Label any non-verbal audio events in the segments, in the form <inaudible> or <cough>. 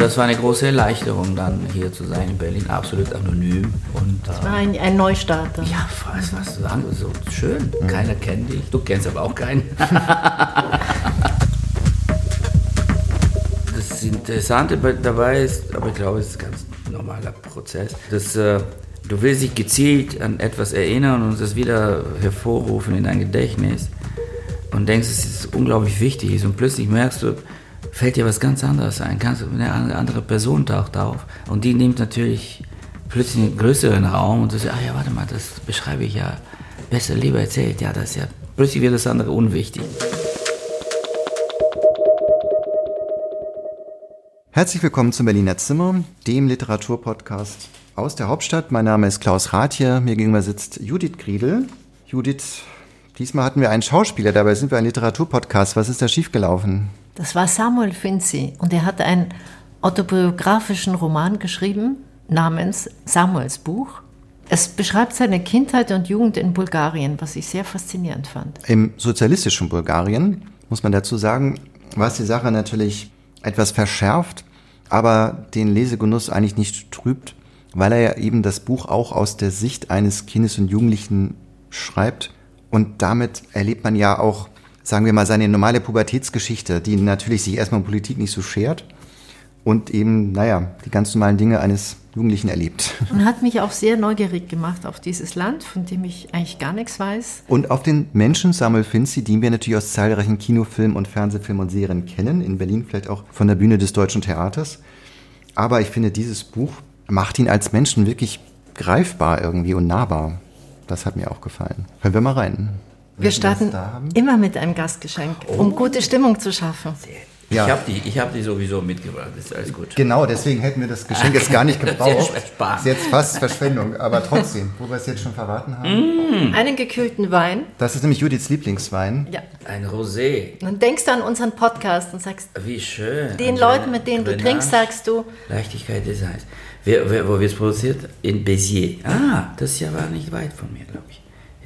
das war eine große Erleichterung, dann hier zu sein in Berlin, absolut anonym. Und, das war ein, ein Neustarter. Ja, was, was sagen so schön. Mhm. Keiner kennt dich, du kennst aber auch keinen. <laughs> das Interessante dabei ist, aber ich glaube, es ist ein ganz normaler Prozess, dass äh, du willst dich gezielt an etwas erinnern und das wieder hervorrufen in dein Gedächtnis und denkst, es ist unglaublich wichtig und plötzlich merkst du, fällt dir was ganz anderes ein. Eine andere Person taucht auf und die nimmt natürlich plötzlich einen größeren Raum und du sagst, ah ja, warte mal, das beschreibe ich ja besser, lieber erzählt. Ja, das ist ja, plötzlich wird das andere unwichtig. Herzlich willkommen zum Berliner Zimmer, dem Literaturpodcast aus der Hauptstadt. Mein Name ist Klaus Rathje, mir gegenüber sitzt Judith Griedel. Judith, diesmal hatten wir einen Schauspieler, dabei sind wir ein Literaturpodcast. Was ist da schiefgelaufen? Das war Samuel Finzi und er hatte einen autobiografischen Roman geschrieben namens Samuels Buch. Es beschreibt seine Kindheit und Jugend in Bulgarien, was ich sehr faszinierend fand. Im sozialistischen Bulgarien, muss man dazu sagen, war die Sache natürlich etwas verschärft, aber den Lesegenuss eigentlich nicht trübt, weil er ja eben das Buch auch aus der Sicht eines Kindes und Jugendlichen schreibt. Und damit erlebt man ja auch sagen wir mal, seine normale Pubertätsgeschichte, die natürlich sich erstmal um Politik nicht so schert und eben, naja, die ganz normalen Dinge eines Jugendlichen erlebt. <laughs> Und hat mich auch sehr neugierig gemacht auf dieses Land, von dem ich eigentlich gar nichts weiß. Und auf den Menschen Samuel Finzi, den wir natürlich aus zahlreichen Kinofilmen und Fernsehfilmen und Serien kennen, in Berlin vielleicht auch von der Bühne des Deutschen Theaters. Aber ich finde, dieses Buch macht ihn als Menschen wirklich greifbar irgendwie und nahbar. Das hat mir auch gefallen. Hören wir mal rein. Wir starten immer mit einem Gastgeschenk, oh. um gute Stimmung zu schaffen. Ja. Ich habe die, hab die sowieso mitgebracht, das ist alles gut. Genau, deswegen hätten wir das Geschenk jetzt gar nicht <laughs> gebraucht. ist jetzt fast Verschwendung, aber trotzdem, wo wir es jetzt schon verraten haben. Mm. Einen gekühlten Wein. Das ist nämlich Judiths Lieblingswein. Ja. Ein Rosé. Dann denkst du an unseren Podcast und sagst, wie schön. Den Leuten, mit denen du trinkst, sagst du. Leichtigkeit des Eis. Wer, wer, wo wird es produziert? In Béziers. Ah, das ja war nicht weit von mir, glaube ich.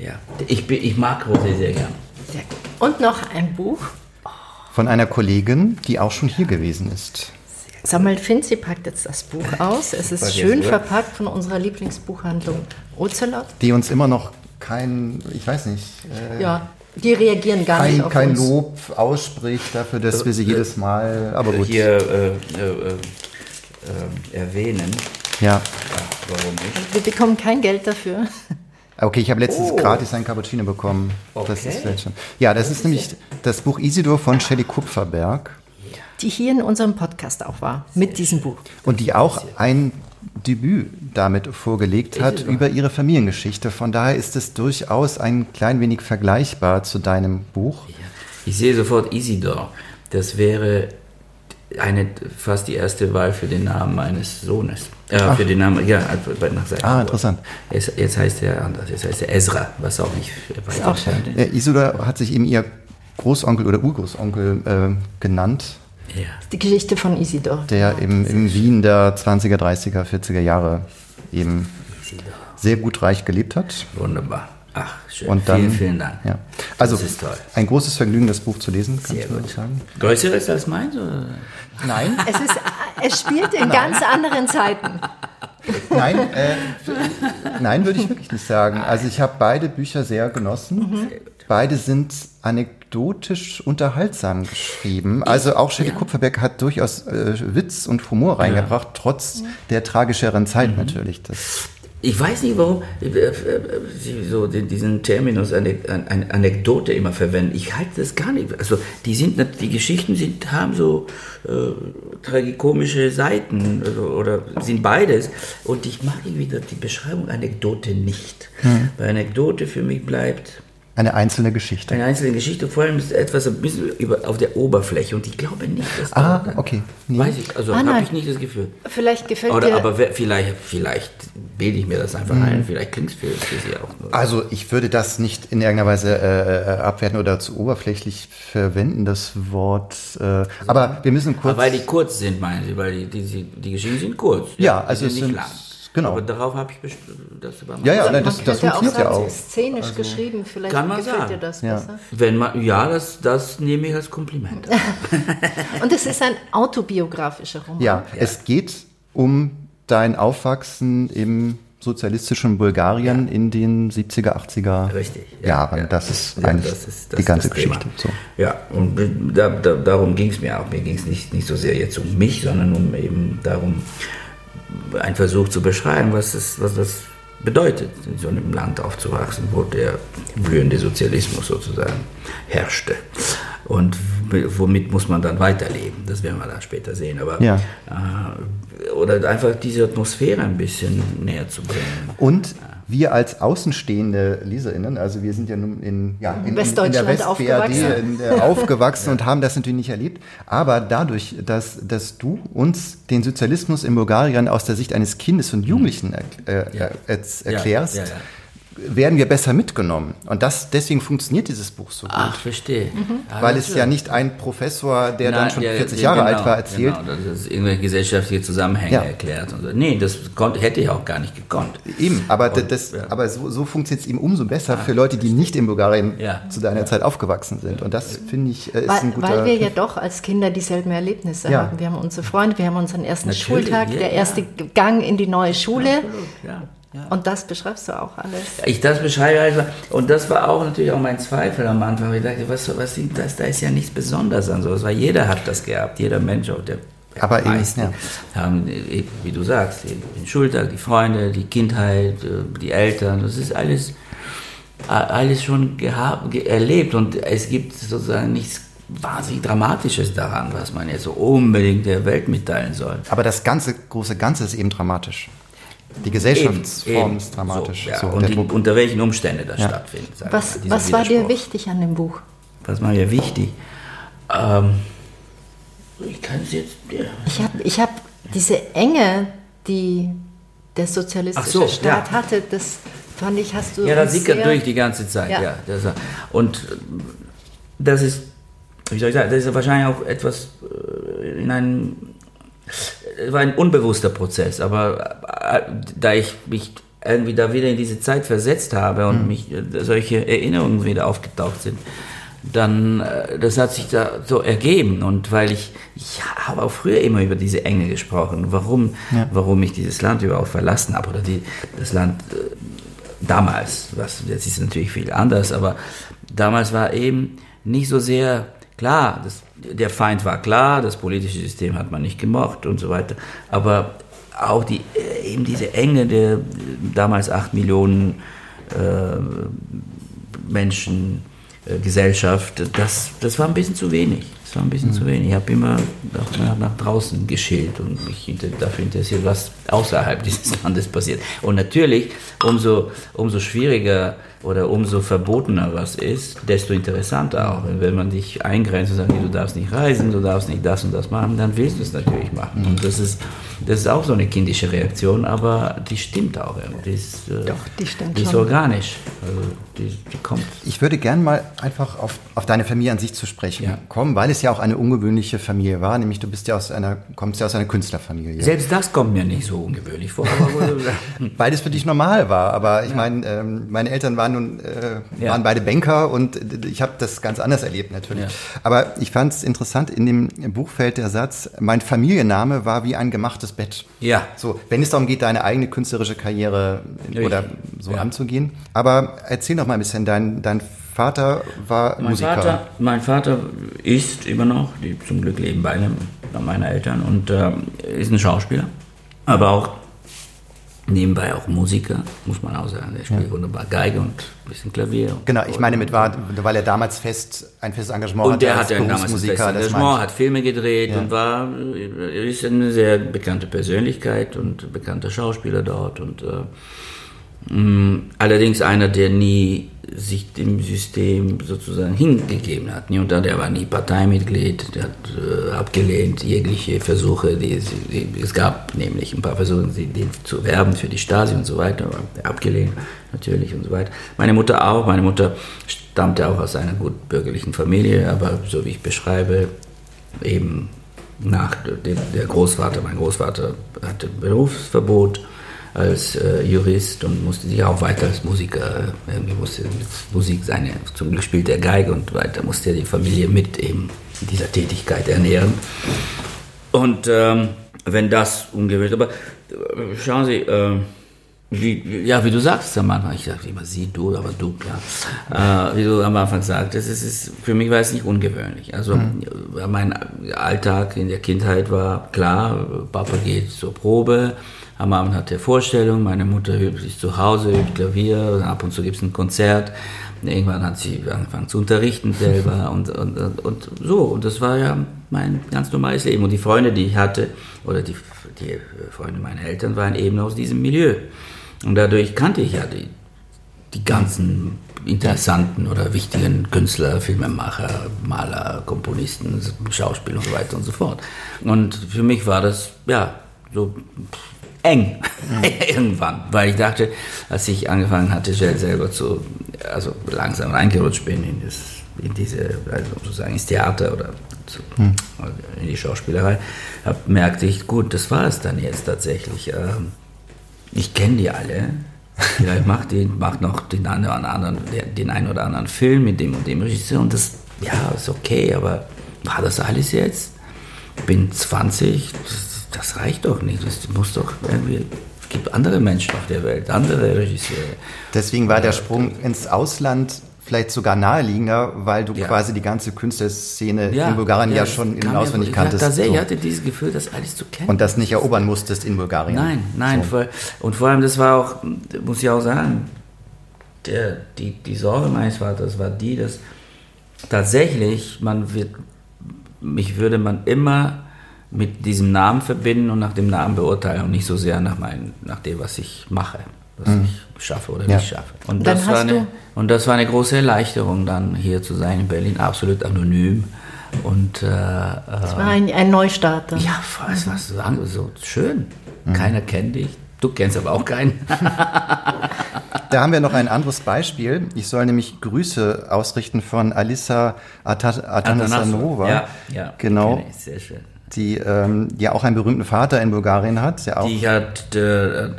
Ja, ich, ich mag Rosé sehr gern. Sehr gut. Und noch ein Buch. Von einer Kollegin, die auch schon hier gewesen ist. Samuel Finzi packt jetzt das Buch aus. Es ist schön verpackt von unserer Lieblingsbuchhandlung Ocelot. Die uns immer noch kein, ich weiß nicht. Äh, ja, die reagieren gar kein, nicht auf kein uns. Lob ausspricht dafür, dass wir sie jedes Mal, aber gut. Hier äh, äh, äh erwähnen. Ja. Warum nicht? Wir bekommen kein Geld dafür. Okay, ich habe letztens oh. gratis ein Cappuccino bekommen. Okay. Das ist vielleicht schon. Ja, das ist nämlich das Buch Isidor von Shelley Kupferberg. Die hier in unserem Podcast auch war, mit diesem Buch. Und die auch ein Debüt damit vorgelegt hat über ihre Familiengeschichte. Von daher ist es durchaus ein klein wenig vergleichbar zu deinem Buch. Ich sehe sofort Isidor. Das wäre eine, fast die erste Wahl für den Namen meines Sohnes. Äh, für den Namen, ja, nach seinem Ah, interessant. Jetzt, jetzt, heißt er anders, jetzt heißt er Ezra, was auch nicht weiter auch schön. Ja, Isola hat sich eben ihr Großonkel oder Urgroßonkel äh, genannt. Ja. Die Geschichte von Isidor. Der im, im Wien der 20er, 30er, 40er Jahre eben Isidor. sehr gut reich gelebt hat. Wunderbar. Ach, schön. Und dann, vielen, vielen Dank. Ja. Also, das ist toll. ein großes Vergnügen, das Buch zu lesen, kannst Sehr du gut. sagen. Größeres als meins? Oder? Nein. <laughs> Es, ist, es spielt in ganz anderen Zeiten. Nein, äh, nein, würde ich wirklich nicht sagen. Also ich habe beide Bücher sehr genossen. Mhm. Beide sind anekdotisch unterhaltsam geschrieben. Also auch Shelley ja. Kupferberg hat durchaus äh, Witz und Humor reingebracht, ja. trotz der tragischeren Zeit mhm. natürlich. Das ich weiß nicht, warum äh, äh, Sie so diesen Terminus Anekdote immer verwenden. Ich halte das gar nicht. Also die sind, die Geschichten sind, haben so äh, tragikomische Seiten also, oder sind beides. Und ich mag wieder die Beschreibung Anekdote nicht. Hm. Weil Anekdote für mich bleibt eine einzelne Geschichte. Eine einzelne Geschichte, vor allem ist etwas ein bisschen über, auf der Oberfläche und ich glaube nicht, dass Ah, da, okay. Nee. Weiß ich, also ah, habe ich nicht das Gefühl. Vielleicht gefällt Oder, dir... Aber vielleicht, vielleicht bilde ich mir das einfach mhm. ein, vielleicht klingt es für, für, Sie auch. Nur. Also ich würde das nicht in irgendeiner Weise äh, äh, abwerten oder zu oberflächlich verwenden, das Wort. Äh, aber wir müssen kurz... Aber weil die kurz sind, meinen Sie, weil die, die, die Geschichten sind kurz. Ja, ja also es sind... Lang Genau. Aber darauf habe ich das über Ja, ja, Also nein, das, das funktioniert ja auch. szenisch geschrieben, vielleicht Kann man gefällt sagen. dir das Ja. besser. Wenn man, ja, das, das nehme ich als Kompliment. <laughs> Und es ist ein autobiografischer Roman. Ja, es geht um dein Aufwachsen im sozialistischen Bulgarien in den 70er, 80er Richtig. ja, Jahren. ja. Das ist Ja, eigentlich das ist- das die ganze. Geschichte. So. Ja, und da, da, darum ging es mir auch. Mir ging es nicht, nicht so sehr jetzt um mich, sondern um eben darum, einen Versuch zu beschreiben, was, es, was das bedeutet, in so einem Land aufzuwachsen, wo der blühende Sozialismus sozusagen herrschte. Und womit muss man dann weiterleben? Das werden wir dann später sehen. Aber Ja. äh, oder einfach diese Atmosphäre ein bisschen näher zu bringen. Und wir als außenstehende LeserInnen, also wir sind ja nun in, ja, in, in, <laughs> in der Westdeutschland West-BRD aufgewachsen. in, äh, aufgewachsen und haben das natürlich nicht erlebt. Aber dadurch, dass, dass du uns den Sozialismus in Bulgarien aus der Sicht eines Kindes und Jugendlichen er, äh, Ja. er, Ja, erklärst, ja, ja. Werden wir besser mitgenommen. Und das, deswegen funktioniert dieses Buch so gut. Ach, verstehe. Ah, weil das es ja nicht ein Professor, der dann Nein, schon der- 40 der- Jahre genau, alt war, erzählt. Genau, das ist irgendwelche gesellschaftliche Zusammenhänge Ja. erklärt. Und so. Nee, das konnte, hätte ich auch gar nicht gekonnt. Eben, aber, Und, das, ja. aber so, so funktioniert es eben umso besser für Leute, die nicht in Bulgarien Ja. zu deiner Zeit aufgewachsen sind. Und das finde ich äh, ist Weil, ein guter. weil wir ja doch als Kinder dieselben Erlebnisse Ja. haben. Wir haben unsere Freunde, wir haben unseren ersten Natürlich, Schultag, ja, der ja. erste Gang in die neue Schule. Ja. Und das beschreibst du auch alles. Ich das beschreibe einfach, und das war auch natürlich auch mein Zweifel am Anfang. Ich dachte, was, was sind das? Da ist ja nichts Besonderes an sowas, weil jeder hat das gehabt, jeder Mensch auf der Aber eben, meisten ja. haben, äh, wie du sagst, den Schultag, die Freunde, die Kindheit, äh, die Eltern, das ist alles, alles schon gehabt, ge erlebt und es gibt sozusagen nichts wahnsinnig Dramatisches daran, was man jetzt so unbedingt der Welt mitteilen soll. aber das ganze große Ganze ist eben dramatisch. Die Gesellschaftsform Eben, ist dramatisch. So, ja. So, und die, unter welchen Umständen das Ja. stattfindet. Was, was war dir wichtig an dem Buch? Was war mir wichtig? Ähm, ich kann es jetzt. Ja. Ich habe ich hab diese Enge, die der sozialistische so, Staat ja. hatte, das fand ich, hast du Ja, das sickert durch die ganze Zeit. Ja. Ja. das, und das ist, wie soll ich sagen, das ist wahrscheinlich auch etwas äh, in einem. Es war ein unbewusster Prozess, aber äh, da ich mich irgendwie da wieder in diese Zeit versetzt habe und mich äh, solche Erinnerungen wieder aufgetaucht sind, dann, äh, das hat sich da so ergeben. Und weil ich, ich habe auch früher immer über diese Enge gesprochen, warum, warum ich dieses Land überhaupt verlassen habe oder die, das Land äh, damals, was jetzt ist natürlich viel anders, aber damals war eben nicht so sehr klar, das, der Feind war klar, das politische System hat man nicht gemocht und so weiter, aber auch die, äh, eben diese Enge der äh, damals acht Millionen äh, Menschen, äh, Gesellschaft, das, das war ein bisschen zu wenig. Das war ein bisschen zu wenig. Ich habe immer nach, nach, draußen geschält und mich inter, dafür interessiert, was außerhalb <laughs> dieses Landes passiert. Und natürlich, umso, umso schwieriger oder umso verbotener was ist, desto interessanter auch. Und wenn man dich eingrenzt und sagt, du darfst nicht reisen, du darfst nicht das und das machen, dann willst du es natürlich machen. Und das ist, das ist auch so eine kindische Reaktion, aber die stimmt auch. Die ist, äh, Doch, die stimmt die ist schon. organisch. Also die, die kommt. Ich würde gern mal einfach auf, auf deine Familie an sich zu sprechen Ja. kommen, weil es ja auch eine ungewöhnliche Familie war, nämlich du bist ja aus einer, kommst ja aus einer Künstlerfamilie. Selbst das kommt mir nicht so ungewöhnlich vor. <laughs> Weil es für dich normal war. Aber ich meine, ähm, meine Eltern waren nun äh, Ja. waren beide Banker und äh, ich habe das ganz anders erlebt natürlich. Ja. Aber ich fand es interessant, in dem Buch fällt der Satz, mein Familienname war wie ein gemachtes Bett. Ja. So, wenn es darum geht, deine eigene künstlerische Karriere Richtig. oder so Ja. anzugehen. Aber erzähl doch mal ein bisschen, dein, dein Vater war Mein Musiker. Vater, mein Vater ist immer noch, die zum Glück leben beide meiner Eltern und ähm, ist ein Schauspieler, aber auch nebenbei auch Musiker, muss man auch sagen. Der spielt wunderbar Geige und ein bisschen Klavier. Genau, ich meine mit war, weil er damals fest ein festes Engagement Und der hatte ein damals ein festes Engagement, hat Filme gedreht Ja. und war ist eine sehr bekannte Persönlichkeit und bekannter Schauspieler dort und äh, allerdings einer, der nie sich dem System sozusagen hingegeben hat. Und der war nie Parteimitglied, der hat äh, abgelehnt jegliche Versuche, die, es- die, es gab nämlich ein paar Versuche, den zu werben für die Stasi und so weiter, aber abgelehnt natürlich und so weiter. Meine Mutter auch, meine Mutter stammte auch aus einer gut bürgerlichen Familie, aber so wie ich beschreibe, eben nach dem, der Großvater, mein Großvater hatte Berufsverbot, als äh, Jurist und musste sich auch weiter als Musiker, irgendwie musste mit Musik seine, zum Glück spielt er Geige und weiter musste er die Familie mit eben dieser Tätigkeit ernähren. Und ähm, wenn das ungewöhnlich, aber äh, schauen Sie, äh, wie, ja, wie du sagst am Anfang, ich dachte immer sie, du, aber du, ja. Äh, wie du am Anfang sagtest, es ist, für mich war es nicht ungewöhnlich. Also mhm. mein Alltag in der Kindheit war klar, Papa geht zur Probe, am Abend hat er Vorstellung, meine Mutter übt sich zu Hause, übt Klavier, ab und zu gibt es ein Konzert. Irgendwann hat sie angefangen zu unterrichten selber <laughs> und, und, und so. Und das war ja mein ganz normales Leben. Und die Freunde, die ich hatte, oder die, die Freunde meiner Eltern, waren eben aus diesem Milieu. Und dadurch kannte ich ja die, die ganzen interessanten oder wichtigen Künstler, Filmemacher, Maler, Komponisten, Schauspieler und so weiter und so fort. Und für mich war das, ja, so eng <laughs> irgendwann, weil ich dachte, als ich angefangen hatte, selber zu, also langsam reingerutscht bin in, das, in diese, also sozusagen ins Theater oder zu, hm. in die Schauspielerei, hab, merkte ich, gut, das war es dann jetzt tatsächlich. Ähm, ich kenne die alle. Vielleicht macht die macht noch den einen oder anderen, den einen oder anderen Film mit dem und dem Regisseur und das, ja, ist okay, aber war das alles jetzt? Ich bin 20, das, das reicht doch nicht. Das muss doch irgendwie es gibt andere Menschen auf der Welt, andere Regisseure. Deswegen war der Sprung ins Ausland vielleicht sogar naheliegender, weil du ja. quasi die ganze Künstlerszene ja, in Bulgarien ja, ja schon in- und auswendig ja, kanntest. Tatsächlich, so. ich hatte dieses Gefühl, das alles zu kennen. Und das nicht erobern musstest in Bulgarien. Nein, nein. So. Vor, und vor allem, das war auch, muss ich auch sagen, der, die, die Sorge meines Vaters war die, dass tatsächlich man wird, mich würde man immer mit diesem Namen verbinden und nach dem Namen beurteilen und nicht so sehr nach, mein, nach dem, was ich mache was mhm. ich schaffe oder ja. nicht schaffe. Und das, war eine, und das war eine große Erleichterung, dann hier zu sein in Berlin, absolut anonym. Und, äh, es war ein, ein Neustart. Ja, es war so, so schön. Mhm. Keiner kennt dich, du kennst aber auch keinen. <laughs> da haben wir noch ein anderes Beispiel. Ich soll nämlich Grüße ausrichten von Alissa Atanasanova. Ja, ja, genau. Sehr schön die ähm, ja auch einen berühmten Vater in Bulgarien hat. Der auch die hat, äh, äh,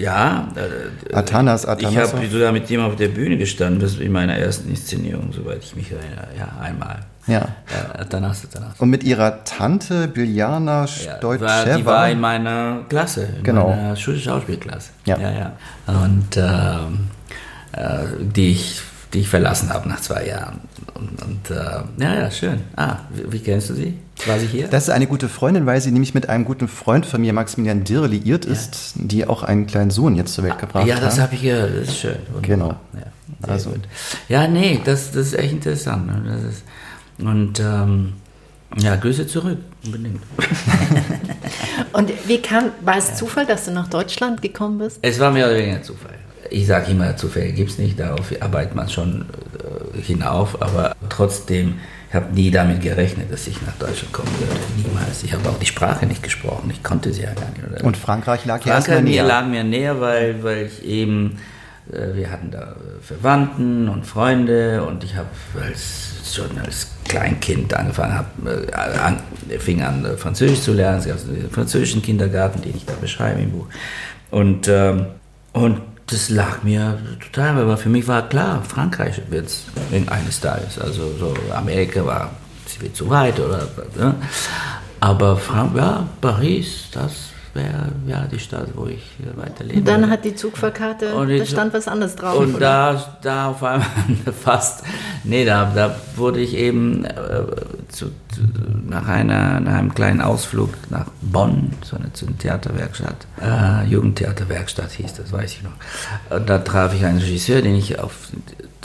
ja. Äh, Atanas, Atanas. Ich habe sogar mit ihm auf der Bühne gestanden, das in meiner ersten Inszenierung, soweit ich mich erinnere. Ja, einmal. Ja. Atanas, Atanas. Und mit ihrer Tante Biljana Stoitscheva. Ja, die war in meiner Klasse, in genau. meiner Schulschauspielklasse. Ja. ja, ja. Und ähm, äh, die ich die ich verlassen habe nach zwei Jahren. Und, und äh, ja, ja, schön. Ah, wie, wie, kennst du sie? War sie hier? Das ist eine gute Freundin, weil sie nämlich mit einem guten Freund von mir, Maximilian Dirr, liiert ja. ist, die auch einen kleinen Sohn jetzt zur Welt ah, gebracht hat. Ja, das habe ich gehört. Das ist schön. Wunderbar. Genau. Ja, also. Gut. ja, nee, das, das ist echt interessant. Ne? Das ist, und ähm, ja, Grüße zurück, unbedingt. <laughs> und wie kam, war es Zufall, dass du nach Deutschland gekommen bist? Es war mehr oder weniger Zufall ich sage immer, Zufälle gibt es nicht, darauf arbeitet man schon äh, hinauf, aber trotzdem, ich habe nie damit gerechnet, dass ich nach Deutschland kommen würde. Niemals. Ich habe auch die Sprache nicht gesprochen, ich konnte sie ja gar nicht. Oder? Und Frankreich lag ja Frankreich näher. lag mir näher, weil, weil ich eben, äh, wir hatten da Verwandten und Freunde und ich habe als, schon als Kleinkind angefangen, hab, äh, an, fing an Französisch zu lernen, es gab einen französischen Kindergarten, den ich da beschreibe im Buch. Und, ähm, und das lag mir total, aber für mich war klar, Frankreich wird es eines Tages. Also so Amerika war viel zu weit oder ne? aber Frank ja, Paris, das wäre ja die Stadt, wo ich weiterlebe. Und dann hat die Zugfahrkarte, und da stand was anderes drauf. Und oder? da, da auf einmal <laughs> fast, nee, da, da wurde ich eben äh, zu, nach, einer, nach einem kleinen Ausflug nach Bonn, so eine, zu einer Theaterwerkstatt, äh, Jugendtheaterwerkstatt hieß das, weiß ich noch. Und da traf ich einen Regisseur, den ich auf,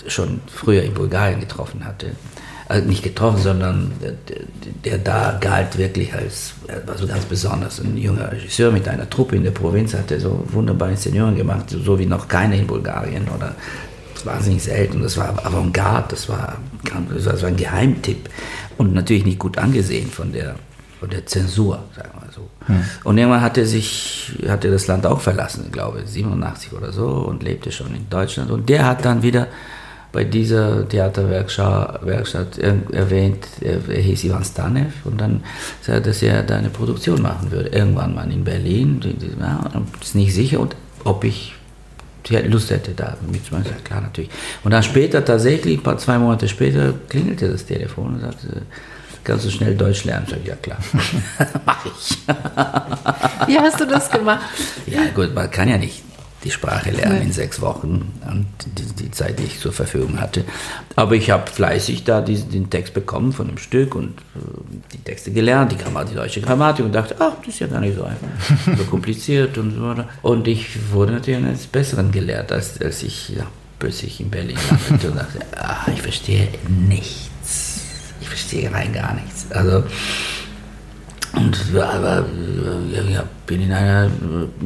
schon früher in Bulgarien getroffen hatte also nicht getroffen, sondern der, der, da galt wirklich als, er war so ganz besonders, ein junger Regisseur mit einer Truppe in der Provinz, hatte so wunderbare Inszenierungen gemacht, so wie noch keine in Bulgarien oder wahnsinnig selten. Das war Avantgarde, das war, das war ein Geheimtipp und natürlich nicht gut angesehen von der, von der Zensur, sagen wir so. Hm. Und irgendwann hat er sich, hat er das Land auch verlassen, ich glaube 87 oder so und lebte schon in Deutschland und der hat dann wieder bei dieser Theaterwerkstatt erwähnt, er, hieß Ivan Stanev und dann sagte er, dass er da eine Produktion machen würde, irgendwann mal in Berlin. Ja, ist nicht sicher und ob ich Lust hätte da mitzumachen. Ja, klar, natürlich. Und dann später, tatsächlich, ein paar, zwei Monate später, klingelte das Telefon und sagte, kannst du schnell Deutsch lernen? Ich sage, ja klar, <laughs> <laughs> mach ich. Wie hast du das gemacht? Ja gut, man kann ja nicht die Sprache lernen in sechs Wochen und die, die, Zeit, die ich zur Verfügung hatte. Aber ich habe fleißig da diesen, den Text bekommen von dem Stück und äh, die Texte gelernt, die, Grammatik, die deutsche Grammatik und dachte, ach, das ist ja gar nicht so einfach, <laughs> so kompliziert und so weiter. Und ich wurde natürlich eines Besseren gelehrt, als, als ich ja, plötzlich in Berlin landete und dachte, ach, ich verstehe nichts. Ich verstehe rein gar nichts. Also und aber ja, bin in einer,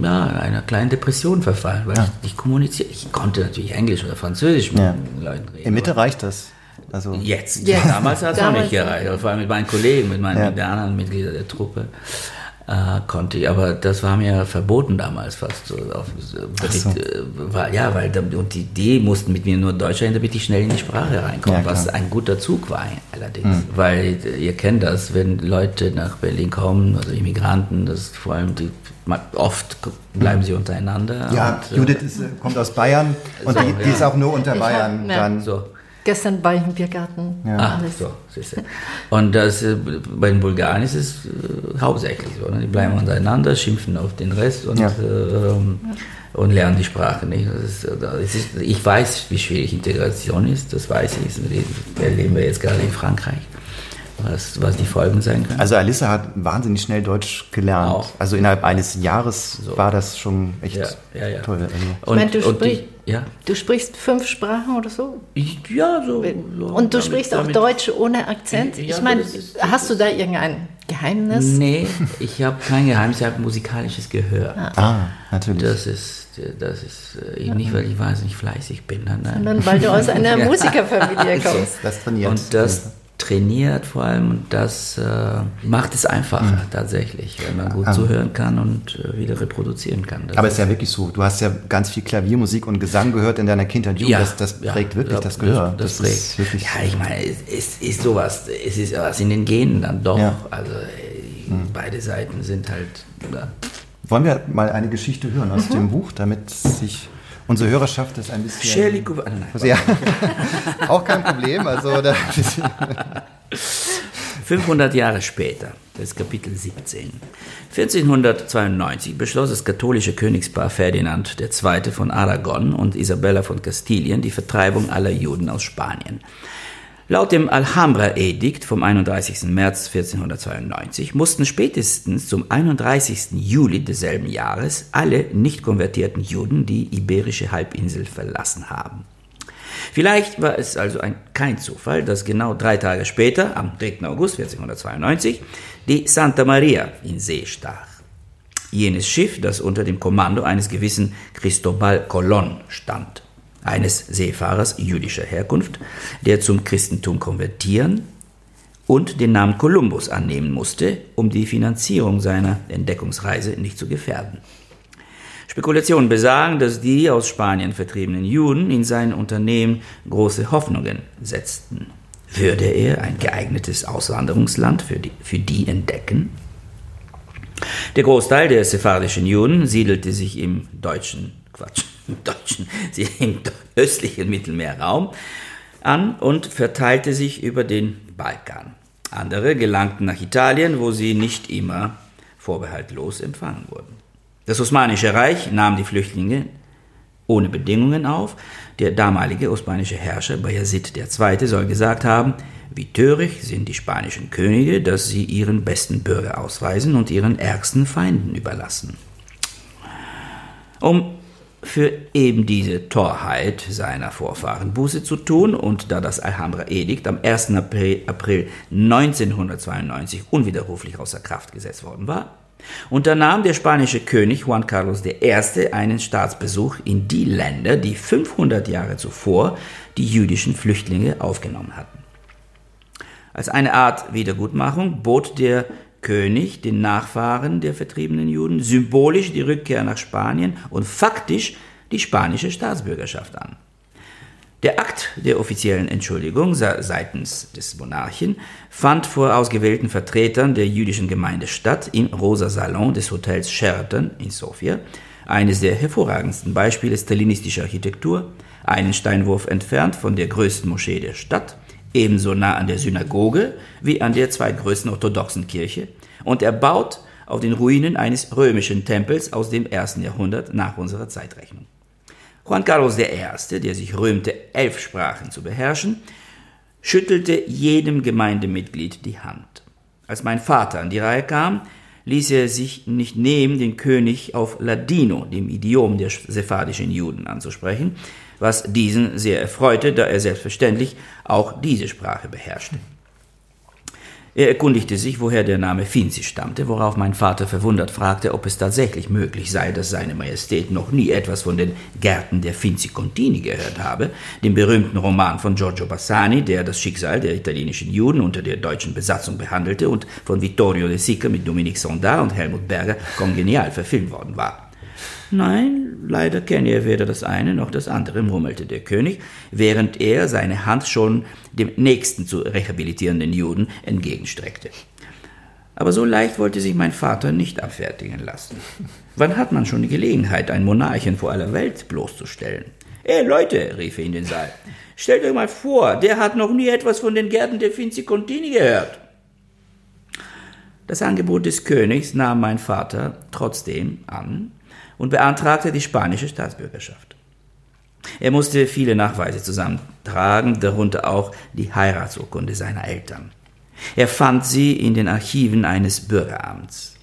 ja, einer kleinen Depression verfallen, weil ja. ich, ich kommuniziere. Ich konnte natürlich Englisch oder Französisch mit ja. Leuten reden. In Mitte reicht das. Also jetzt. jetzt. Damals hat es auch nicht gereicht. Vor allem mit meinen Kollegen, mit meinen mit anderen Mitgliedern der Truppe äh, konnte ich, aber das war mir verboten damals fast. So, auf, so. Äh, weil, ja, weil und die, die mussten mit mir nur Deutsch reden, damit ich schnell in die Sprache reinkomme, ja, was ein guter Zug war allerdings. Mhm. Weil äh, ihr kennt das, wenn Leute nach Berlin kommen, also Immigranten, das vor allem die oft bleiben sie untereinander. Ja, und, äh, Judith ist, kommt aus Bayern und so, die, die ja. ist auch nur unter Bayern hab, dann. So. Gestern bei im Biergarten. Ja. Ah, so, siehste. Und das, äh, bei den Bulgaren ist es äh, hauptsächlich so. Ne? Die bleiben untereinander, schimpfen auf den Rest und, ja. äh, und lernen die Sprache nicht. Ist, ist, ich weiß, wie schwierig Integration ist, das weiß ich. Das erleben wir jetzt gerade in Frankreich was, was die Folgen sein können. Also Alissa hat wahnsinnig schnell Deutsch gelernt. Auch. Also innerhalb eines Jahres so. war das schon echt ja, ja, ja. toll. Also. Und, ich meine, du, sprich, die, ja? du sprichst fünf Sprachen oder so? ja, so. so und du damit, sprichst auch Deutsch ohne Akzent? ich meine, hast du da irgendein Geheimnis? Nee, <laughs> ich habe kein Geheimnis, ich habe musikalisches Gehör. Ah. ah, natürlich. Das ist das ist äh, eben nicht, weil ich wahnsinnig fleißig bin, nein. sondern weil du aus einer <laughs> Musikerfamilie <laughs> kommst. Das trainiert. Und das trainiert vor allem und das äh, macht es einfacher mhm. tatsächlich, wenn man gut ah. zuhören kann und äh, wieder reproduzieren kann. Das Aber es ist ja wirklich so, du hast ja ganz viel Klaviermusik und Gesang gehört in deiner Kindheit, ja, das, das prägt ja, wirklich das Gehör. Das, das, das prägt. ja, ich meine, es ist sowas, es ist was in den Genen dann doch, ja. also mhm. beide Seiten sind halt... Ja. Wollen wir mal eine Geschichte hören aus mhm. dem Buch, damit sich Unsere Hörerschaft ist ein bisschen. Shirley Cooper. Ah, nein, ja, <laughs> auch kein Problem. Also, 500 <laughs> Jahre später, das ist Kapitel 17. 1492 beschloss das katholische Königspaar Ferdinand II. von Aragon und Isabella von Kastilien die Vertreibung aller Juden aus Spanien. Laut dem Alhambra-Edikt vom 31. März 1492 mussten spätestens zum 31. Juli desselben Jahres alle nicht konvertierten Juden die iberische Halbinsel verlassen haben. Vielleicht war es also ein, kein Zufall, dass genau drei Tage später, am 3. August 1492, die Santa Maria in See stach. Jenes Schiff, das unter dem Kommando eines gewissen Cristobal Colon stand eines Seefahrers jüdischer Herkunft, der zum Christentum konvertieren und den Namen Kolumbus annehmen musste, um die Finanzierung seiner Entdeckungsreise nicht zu gefährden. Spekulationen besagen, dass die aus Spanien vertriebenen Juden in sein Unternehmen große Hoffnungen setzten. Würde er ein geeignetes Auswanderungsland für die, für die entdecken? Der Großteil der sephardischen Juden siedelte sich im deutschen Quatsch, im deutschen, im östlichen Mittelmeerraum an und verteilte sich über den Balkan. Andere gelangten nach Italien, wo sie nicht immer vorbehaltlos empfangen wurden. Das Osmanische Reich nahm die Flüchtlinge ohne Bedingungen auf. Der damalige osmanische Herrscher Bayezid II. soll gesagt haben, wie töricht sind die spanischen Könige, dass sie ihren besten Bürger ausweisen und ihren ärgsten Feinden überlassen. Um für eben diese Torheit seiner Vorfahren Buße zu tun und da das Alhambra-Edikt am 1. April, April 1992 unwiderruflich außer Kraft gesetzt worden war, unternahm der spanische König Juan Carlos I. einen Staatsbesuch in die Länder, die 500 Jahre zuvor die jüdischen Flüchtlinge aufgenommen hatten. Als eine Art Wiedergutmachung bot der König den Nachfahren der vertriebenen Juden symbolisch die Rückkehr nach Spanien und faktisch die spanische Staatsbürgerschaft an. Der Akt der offiziellen Entschuldigung seitens des Monarchen fand vor ausgewählten Vertretern der jüdischen Gemeinde statt im Rosa Salon des Hotels Sheraton in Sofia, eines der hervorragendsten Beispiele stalinistischer Architektur, einen Steinwurf entfernt von der größten Moschee der Stadt, ebenso nah an der Synagoge wie an der zweitgrößten orthodoxen Kirche und erbaut auf den Ruinen eines römischen Tempels aus dem ersten Jahrhundert nach unserer Zeitrechnung. Juan Carlos I., der sich rühmte, elf Sprachen zu beherrschen, schüttelte jedem Gemeindemitglied die Hand. Als mein Vater an die Reihe kam, ließ er sich nicht nehmen, den König auf Ladino, dem Idiom der sephardischen Juden, anzusprechen, was diesen sehr erfreute, da er selbstverständlich auch diese Sprache beherrschte. Er erkundigte sich, woher der Name Finzi stammte, worauf mein Vater verwundert fragte, ob es tatsächlich möglich sei, dass seine Majestät noch nie etwas von den Gärten der Finzi Contini gehört habe, dem berühmten Roman von Giorgio Bassani, der das Schicksal der italienischen Juden unter der deutschen Besatzung behandelte und von Vittorio De Sica mit Dominique Sondar und Helmut Berger kongenial verfilmt worden war. Nein, leider kenne er weder das eine noch das andere, murmelte der König, während er seine Hand schon dem nächsten zu rehabilitierenden Juden entgegenstreckte. Aber so leicht wollte sich mein Vater nicht abfertigen lassen. Wann hat man schon die Gelegenheit, einen Monarchen vor aller Welt bloßzustellen? Ey Leute, rief er in den Saal, stellt euch mal vor, der hat noch nie etwas von den Gärten der Finzi Contini gehört. Das Angebot des Königs nahm mein Vater trotzdem an und beantragte die spanische Staatsbürgerschaft. Er musste viele Nachweise zusammentragen, darunter auch die Heiratsurkunde seiner Eltern. Er fand sie in den Archiven eines Bürgeramts.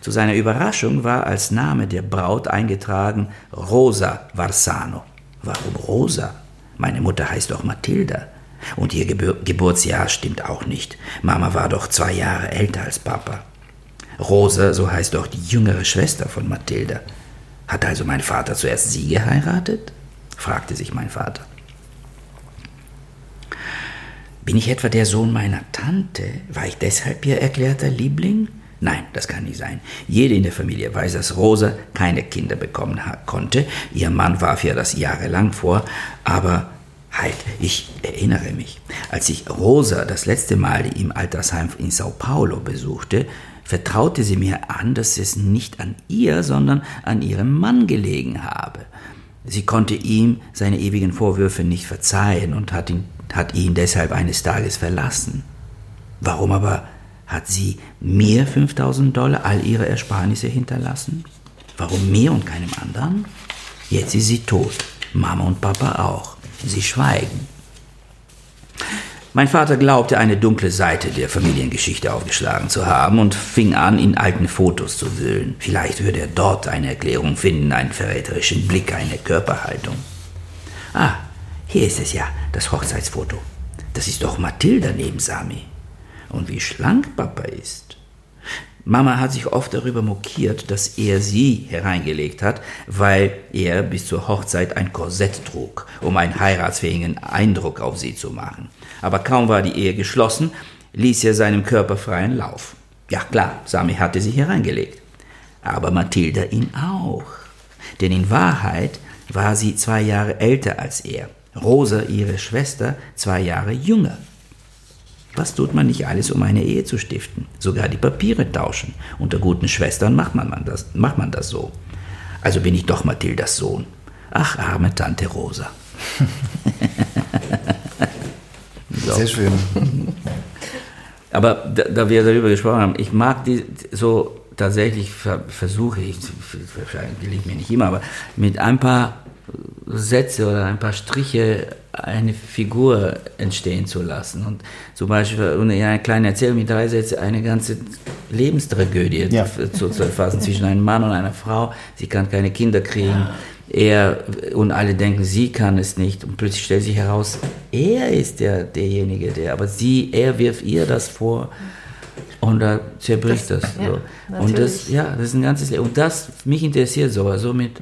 Zu seiner Überraschung war als Name der Braut eingetragen Rosa Varsano. Warum Rosa? Meine Mutter heißt doch Mathilda. Und ihr Gebur Geburtsjahr stimmt auch nicht. Mama war doch zwei Jahre älter als Papa. Rosa, so heißt doch die jüngere Schwester von Mathilda. Hat also mein Vater zuerst sie geheiratet? fragte sich mein Vater. Bin ich etwa der Sohn meiner Tante? War ich deshalb ihr erklärter Liebling? Nein, das kann nicht sein. Jede in der Familie weiß, dass Rosa keine Kinder bekommen konnte. Ihr Mann warf ihr das jahrelang vor, aber halt, ich erinnere mich. Als ich Rosa das letzte Mal im Altersheim in Sao Paulo besuchte, vertraute sie mir an, dass es nicht an ihr, sondern an ihrem Mann gelegen habe. Sie konnte ihm seine ewigen Vorwürfe nicht verzeihen und hat ihn, hat ihn deshalb eines Tages verlassen. Warum aber hat sie mir 5000 Dollar all ihre Ersparnisse hinterlassen? Warum mir und keinem anderen? Jetzt ist sie tot. Mama und Papa auch. Sie schweigen. Mein Vater glaubte, eine dunkle Seite der Familiengeschichte aufgeschlagen zu haben und fing an, in alten Fotos zu wühlen. Vielleicht würde er dort eine Erklärung finden, einen verräterischen Blick, eine Körperhaltung. Ah, hier ist es ja, das Hochzeitsfoto. Das ist doch Mathilda neben Sami. Und wie schlank Papa ist. Mama hat sich oft darüber mokiert, dass er sie hereingelegt hat, weil er bis zur Hochzeit ein Korsett trug, um einen heiratsfähigen Eindruck auf sie zu machen. Aber kaum war die Ehe geschlossen, ließ er seinem Körper freien Lauf. Ja klar, Sami hatte sie hereingelegt. Aber Mathilda ihn auch. Denn in Wahrheit war sie zwei Jahre älter als er. Rosa, ihre Schwester, zwei Jahre jünger. Was tut man nicht alles, um eine Ehe zu stiften? Sogar die Papiere tauschen. Unter guten Schwestern macht man das, macht man das so. Also bin ich doch Mathildas Sohn. Ach, arme Tante Rosa. <laughs> so. Sehr schön. <laughs> Aber da, da, wir darüber gesprochen haben, ich mag die so tatsächlich versuche ich, wahrscheinlich gelingt mir nicht immer, aber mit ein paar Sätze oder ein paar Striche eine Figur entstehen zu lassen. Und zum Beispiel in einer kleinen Erzählung mit drei Sätzen eine ganze Lebenstragödie ja. zu, zu erfassen zwischen einem Mann und einer Frau. Sie kann keine Kinder kriegen. Er und alle denken, sie kann es nicht. Und plötzlich stellt sich heraus, er ist der, derjenige, der, aber sie, er wirft ihr das vor. Und da zerbricht das. das so. ja, und das, ja, das ist ein ganzes Leben. Und das, mich interessiert sowas, so mit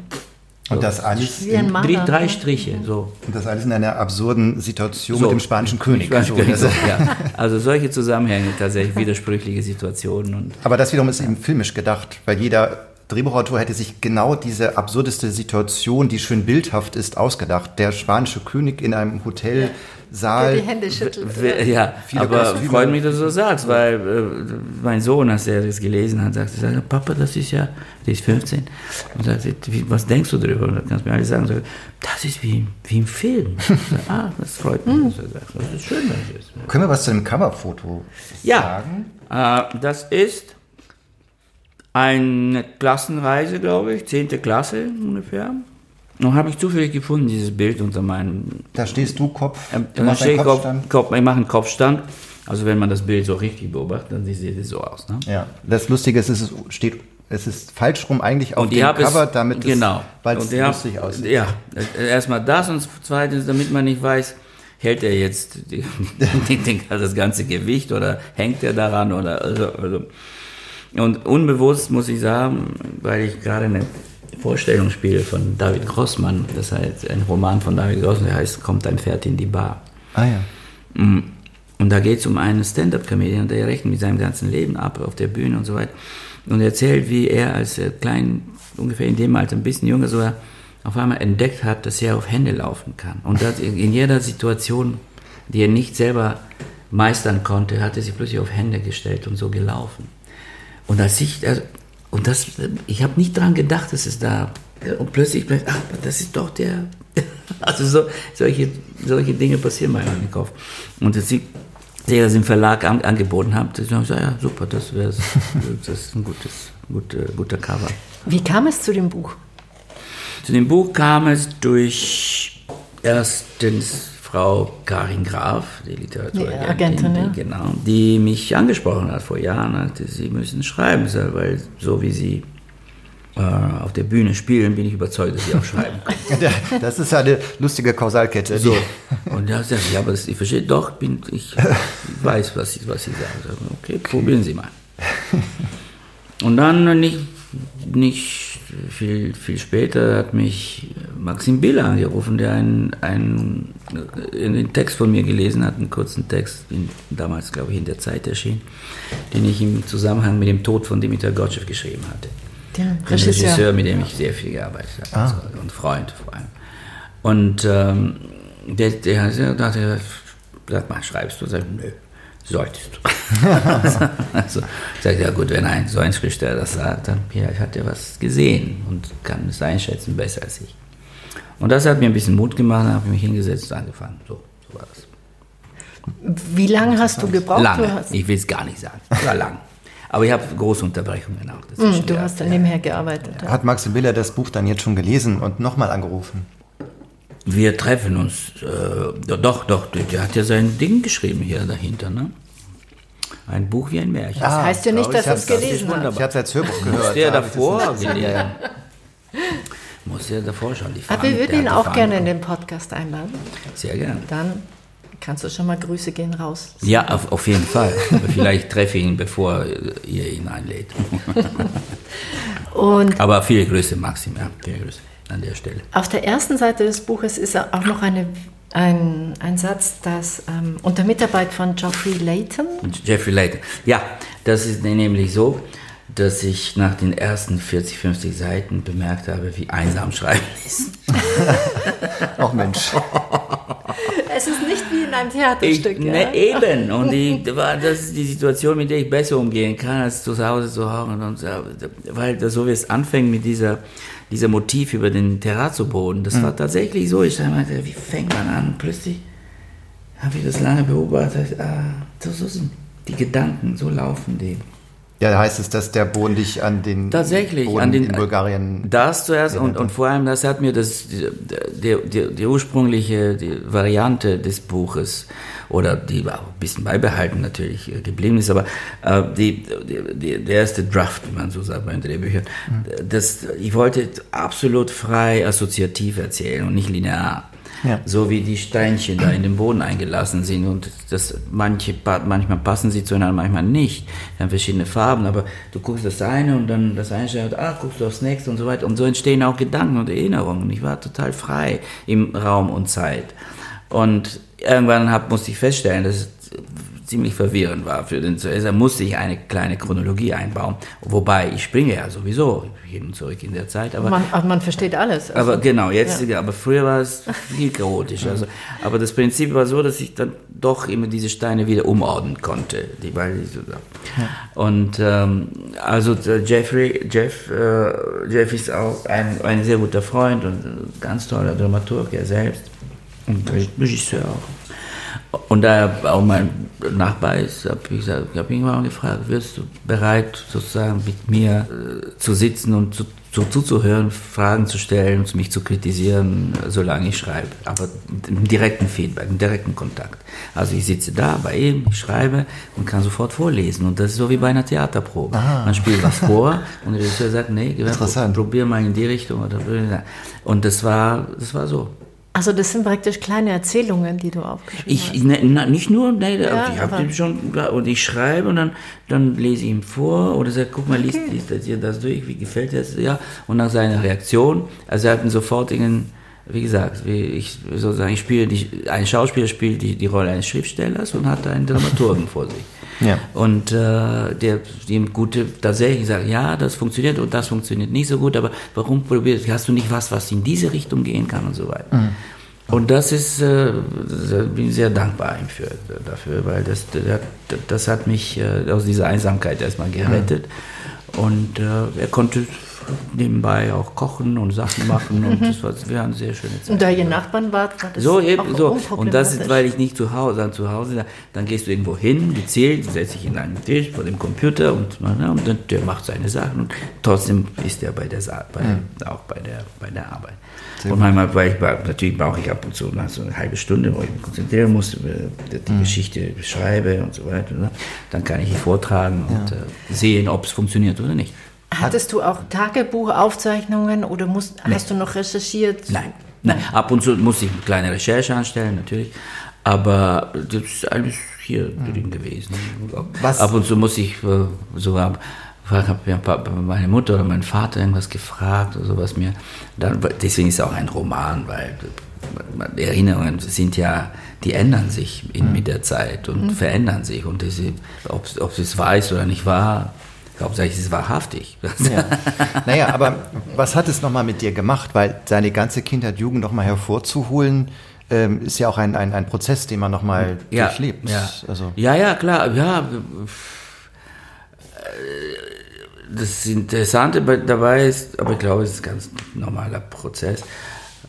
und das alles in, drei, drei Striche. So. Und das alles in einer absurden Situation so. mit dem spanischen König. So, also, ja. also solche Zusammenhänge, tatsächlich widersprüchliche Situationen. Und, Aber das wiederum ist eben filmisch gedacht, weil jeder Drehbuchautor hätte sich genau diese absurdeste Situation, die schön bildhaft ist, ausgedacht. Der spanische König in einem Hotel. Saal. Der die Hände schüttelt. Ja, aber Kostüme. freut mich, dass du so sagst, weil äh, mein Sohn, als er das gelesen hat, sagte, sagt, Papa, das ist ja, der ist 15, und sagte, wie, was denkst du darüber? Und dann kannst du mir alles sagen, sagt, das ist wie, wie im Film. <laughs> Ich sag, ah, das freut mich, dass er sagt, das ist schön, dass es ist. Können wir was zu dem Coverfoto Ja, sagen? äh, das ist eine Klassenreise, glaube ich, 10. Klasse ungefähr. Nun habe ich zufällig gefunden, dieses Bild unter meinem Da stehst du Kopf. Ähm, du stehe ich Kopf. Kopf, ich mache einen Kopfstand. Also wenn man das Bild so richtig beobachtet, dann sieht es so aus. Ne? Ja, das Lustige ist, es ist, steht, es ist falsch rum eigentlich auf dem Cover, es, damit genau, es, weil es ich hab- lustig aussieht. Ja, erstmal das und zweitens, damit man nicht weiß, hält er jetzt die, <laughs> die, das ganze Gewicht oder hängt er daran oder also, also. Und unbewusst muss ich sagen, weil ich gerade eine Vorstellung spiele von David Grossmann, das heißt ein Roman von David Grossmann, der heißt Kommt ein Pferd in die Bar. Ah ja. Und da geht es um einen Stand-up-Comedian, der rechnet mit seinem ganzen Leben ab auf der Bühne und so weiter. Und erzählt, wie er als äh, klein, ungefähr in dem Alter, ein bisschen jünger sogar, auf einmal entdeckt hat, dass er auf Hände laufen kann. Und das in jeder Situation, die er nicht selber meistern konnte, hat er sich plötzlich auf Hände gestellt und so gelaufen. Und als ich, also, und das, ich habe nicht dran gedacht, dass es da, und plötzlich, ach, das ist doch der, <laughs> also so, solche, solche Dinge passieren mal in meinem Kopf. Und als ich, als ich das im Verlag an, angeboten habe, da habe ich gesagt, ja, super, das wäre <laughs> das ist ein gutes, guter, guter Cover. Wie kam es zu dem Buch? Zu dem Buch kam es durch erstens Frau Karin Graf, die Literatur, Die ja. genau, die mich angesprochen hat vor Jahren, hatte, sie müssen schreiben, so, weil so wie sie äh, auf der Bühne spielen, bin ich überzeugt, dass sie auch schreiben können. <laughs> Das ist eine lustige Kausalkette. So. Und da sagt sie, ja, aber das, ich verstehe doch, bin, ich <laughs> weiß, was sie, was sie sagen. Ich sag, Okay, probieren Sie mal. Und dann nicht, nicht viel, viel später hat mich Maxim Biller angerufen, der einen, einen, einen Text von mir gelesen hat, einen kurzen Text, in, damals glaube ich in der Zeit erschien, den ich im Zusammenhang mit dem Tod von Dimitar Gotschew geschrieben hatte. Der Ein Regisseur, mit dem ich sehr viel gearbeitet habe. Also, und Freund vor allem. Und ähm, der, der hat ja dachte, sag mal, schreibst du? Sag, ich, nö, solltest du. <laughs> also, ich sag, ja gut, wenn ein so ein Schriftsteller das sagt, dann ja, hat er was gesehen und kann es einschätzen besser als ich. Und das hat mir ein bisschen Mut gemacht, dann habe ich mich hingesetzt und angefangen. So, so war das. Wie lange hast du gebraucht? Lange, hast, ich will es gar nicht sagen. War lang. Aber ich habe große Unterbrechungen auch. Hm, du hast dann ja. nebenher gearbeitet. Ja. Hat Maxim Biller das Buch dann jetzt schon gelesen und nochmal angerufen? Wir treffen uns, äh, doch, doch, der, hat ja sein Ding geschrieben hier dahinter, ne? Ein Buch wie ein Märchen. Das heißt ja nicht, dass er es gelesen hat. Ich habe es als Hörbuch gehört. Muss der da hab ich das davor gelesen? Ja, ja. Muss ja davor schon die Aber wir würden ihn auch gerne in den Podcast einladen. Sehr gerne. Dann kannst du schon mal Grüße gehen raus. Ja, auf, auf jeden Fall. Vielleicht treffe ich ihn, bevor ihr ihn einlädt. <laughs> Und Aber viele Grüße, Maxim, ja, viele Grüße an der Stelle. auf der ersten Seite des Buches ist auch noch eine, ein, ein Satz, dass ähm, unter Mitarbeit von Geoffrey Layton, Und Jeffrey Layton. Ja, das ist nämlich so, dass ich nach den ersten 40, 50 Seiten bemerkt habe, wie einsam Schreiben ist. <laughs> Ach Mensch. es ist nicht wie in einem Ich, Theaterstück. ja? ne, eben. Und die, <laughs> war, das ist die Situation, mit der ich besser umgehen kann, als zu Hause zu hauen. Und, so. weil das so wie es anfängt mit dieser, dieser Motiv über den Terrazzo-Boden. Das war tatsächlich so. Ich meinte, wie fängt man an? Plötzlich habe ich das lange beobachtet. Ah, so, so sind die Gedanken, so laufen die. Ja, da heißt es, dass der Boden dich an den Tatsächlich, Boden an den, in Bulgarien. Das zuerst und, und vor allem, das hat mir das, die, die, die, die ursprüngliche Variante des Buches oder die auch ein bisschen beibehalten natürlich äh, geblieben ist, aber äh, die, die, der erste Draft, wie man so sagt bei den Drehbüchern, das, ich wollte absolut frei assoziativ erzählen und nicht linear. Ja. So wie die Steinchen da in den Boden eingelassen sind und das manche manchmal passen sie zueinander, manchmal nicht. Die haben verschiedene Farben, aber du guckst das eine und dann das eine schaut, ah, guckst du aufs nächste und so weiter. Und so entstehen auch Gedanken und Erinnerungen. Ich war total frei im Raum und Zeit. Und irgendwann hab, musste ich feststellen, dass ziemlich verwirrend war für den Zuerst musste ich eine kleine Chronologie einbauen, wobei ich springe ja sowieso hin und zurück in der Zeit. Aber man, man versteht alles. Also, aber genau, jetzt, ja. aber früher war es viel chaotischer. Also, aber das Prinzip war so, dass ich dann doch immer diese Steine wieder umordnen konnte, die, weil so, ja. Und ähm, also Jeffrey, Jeff, äh, Jeff ist auch ein, ein sehr guter Freund und ein ganz toller Dramaturg, er selbst Regisseur auch. Und da er auch mein Nachbar ist, habe ich, gesagt, hab ihn mal gefragt, wirst du bereit, sozusagen mit mir äh, zu sitzen und zu, zu, zuzuhören, Fragen zu stellen, mich zu kritisieren, solange ich schreibe. Aber im direkten Feedback, im direkten Kontakt. Also ich sitze da bei ihm, ich schreibe und kann sofort vorlesen. Und das ist so wie bei einer Theaterprobe. Aha. Man spielt was vor <laughs> und der Regisseur sagt, nee, probier mal in die Richtung. Oder, und das war, das war so. Also das sind praktisch kleine Erzählungen, die du aufgeschrieben ich, hast. Ne, na, nicht nur, ne, ja, ich habe schon und ich schreibe und dann, dann lese ich ihm vor oder sage, guck mal, liest, okay. liest das hier das durch, wie gefällt dir das? Ja, und nach seiner Reaktion, also er hat einen sofortigen, wie gesagt, wie ich sozusagen, ich spiele die, ein Schauspieler spielt die, die Rolle eines Schriftstellers und hat einen Dramaturgen vor sich. Ja. Und äh, der dem gute tatsächlich sagt, ja, das funktioniert und das funktioniert nicht so gut, aber warum probierst hast du nicht was, was in diese Richtung gehen kann und so weiter. Mhm. Und das ist, äh, bin sehr dankbar ihm für, dafür, weil das, das, das hat mich äh, aus dieser Einsamkeit erstmal gerettet. Mhm. Und äh, er konnte nebenbei auch kochen und Sachen machen und das war, wir haben sehr schöne Zeit. Und da ihr Nachbarn wart, war das so eben so und das ist, weil ich nicht zu Hause, dann zu Hause, dann gehst du irgendwo hin, gezählt, setzt dich in einen Tisch vor dem Computer und, und dann, der macht seine Sachen und trotzdem ist er bei der bei, mhm. auch bei der bei der Arbeit. Sehr und manchmal, weil ich, natürlich brauche ich ab und zu so eine halbe Stunde, wo ich mich konzentrieren muss, die mhm. Geschichte beschreibe und so weiter. Ne? Dann kann ich ihn vortragen und ja. äh, sehen, ob es funktioniert oder nicht. Hattest du auch Tagebuchaufzeichnungen oder musst, nee. hast du noch recherchiert? Nein. Nein. Ab und zu muss ich eine kleine Recherche anstellen, natürlich. Aber das ist alles hier hm. drin gewesen. Was? Ab und zu muss ich äh, sogar habe meine Mutter oder mein Vater irgendwas gefragt oder sowas mir. Dann, deswegen ist es auch ein Roman, weil die Erinnerungen sind ja, die ändern sich in, hm. mit der Zeit und mhm. verändern sich. Und das, ob, ob es ist oder nicht wahr, Hauptsächlich ist es wahrhaftig. Ja. Naja, aber was hat es nochmal mit dir gemacht? Weil seine ganze Kindheit, Jugend nochmal hervorzuholen, ähm, ist ja auch ein, ein, ein Prozess, den man nochmal ja, durchlebt. Ja. Also. ja, ja, klar. Ja. Das Interessante dabei ist, aber ich glaube, es ist ein ganz normaler Prozess.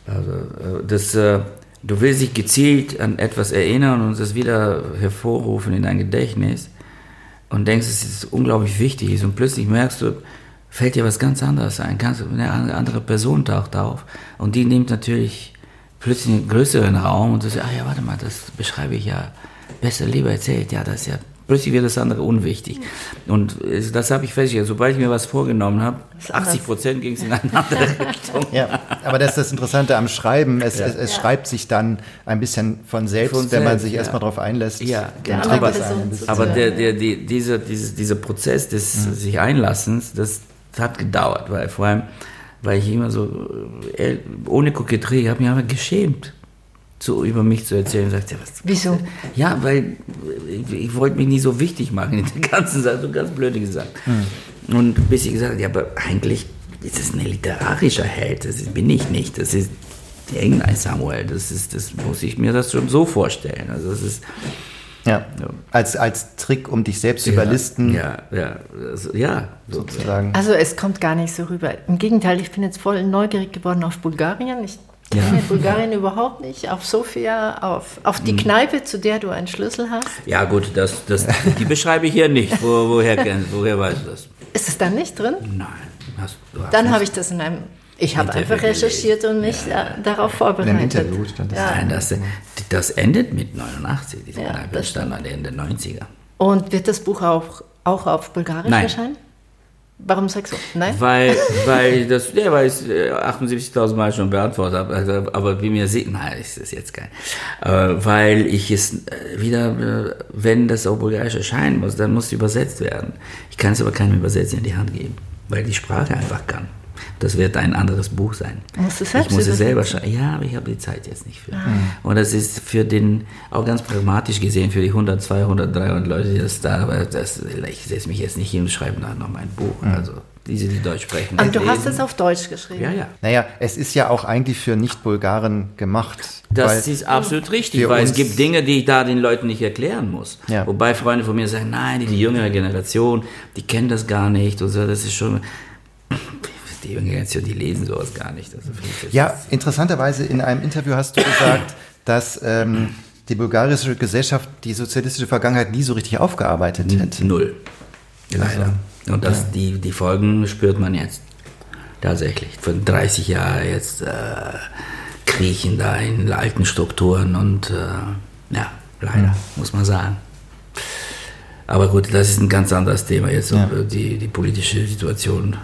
Also, äh, das, äh, du willst dich gezielt an etwas erinnern und das wieder hervorrufen in dein Gedächtnis und denkst, es ist unglaublich wichtig und plötzlich merkst du, fällt dir was ganz anderes ein, ganz, eine andere Person taucht auf und die nimmt natürlich plötzlich einen größeren Raum und du sagst, ah ja, warte mal, das beschreibe ich ja besser, lieber erzählt, ja, das ist ja plötzlich wird das andere unwichtig. Und das habe ich festgestellt. Sobald ich mir was vorgenommen habe, 80 Prozent ging es in eine andere <laughs> Richtung. Ja, aber das ist das Interessante am Schreiben. Es, ja. es, es ja. schreibt sich dann ein bisschen von selbst, von wenn man sich ja. erstmal darauf einlässt. Ja, genau. aber, aber der, der, die, dieser, dieser, dieser Prozess des mhm. sich Einlassens, das hat gedauert, weil vor allem, weil ich immer so, äh, ohne Koketterie, ich habe mich einfach geschämt zu, über mich zu erzählen. Sagt, ja, was, Wieso? Ja, weil ich, ich wollte mich nie so wichtig machen in der <laughs> ganzen Sache, so ganz blöde gesagt. Hm. Und bis ich gesagt habe, ja, aber eigentlich ist es ein literarischer Held, das bin ich nicht, das ist irgendein Samuel, das ist, das muss ich mir das schon so vorstellen. Also das ist ja. ja. Als, als Trick, um dich selbst zu ja, überlisten. Ja, ja, also, ja, sozusagen. Also es kommt gar nicht so rüber. Im Gegenteil, ich bin jetzt voll neugierig geworden auf Bulgarien. Ich ja. In Bulgarien überhaupt nicht. Auf Sofia, auf, auf die hm. Kneipe, zu der du einen Schlüssel hast. Ja gut, das, das, die beschreibe ich hier nicht. Wo, woher, woher weißt du das? Ist es dann nicht drin? Nein. Hast, Dann habe ich das in einem ich habe einfach recherchiert und mich ja. darauf vorbereitet. Im Interview stand das. Ja. Nein, das, das endet mit 89, diese ja, Kneipe stand an Ende der 90er. Und wird das Buch auch, auch auf Bulgarisch Nein. erscheinen? Warum sagst du nein? Weil, <laughs> weil das, ja, weil ich 78.000 äh, Mal schon beantwortet habe, also, aber wie mir sieht, nein, ist das jetzt kein. Äh, weil ich es äh, wieder, äh, wenn das auf Bulgarisch erscheinen muss, dann muss es übersetzt werden. Ich kann es aber keinem Übersetzer in die Hand geben, weil die Sprache einfach kann. Das wird ein anderes Buch sein. Musst du selbst ich muss es selber schreiben. Ja, aber ich habe die Zeit jetzt nicht für. Und das ist für den, auch ganz pragmatisch gesehen, für die 100, 200, 300 Leute, die das da, aber das, ich setze mich jetzt nicht hin und schreibe dann noch mein Buch. Also diese, die Deutsch sprechen. Und du lesen. hast es auf Deutsch geschrieben. Ja, ja. Naja, es ist ja auch eigentlich für Nicht-Bulgaren gemacht. Das ist absolut richtig, weil es gibt Dinge, die ich da den Leuten nicht erklären muss. Ja. Wobei Freunde von mir sagen, nein, die, die jüngere Generation, die kennen das gar nicht. Und so, das ist schon. Die Generation, die lesen sowas gar nicht. Also Ja, interessanterweise in einem Interview hast du gesagt, <clears throat> dass ähm, die bulgarische Gesellschaft die sozialistische Vergangenheit nie so richtig aufgearbeitet hätte. Null. Leider. Und das, die, die Folgen spürt man jetzt. Tatsächlich. Von 30 Jahren jetzt äh, kriechen da in alten Strukturen und äh, ja, leider, muss man sagen. Aber gut, das ist ein ganz anderes Thema jetzt, Ja. die, die politische Situation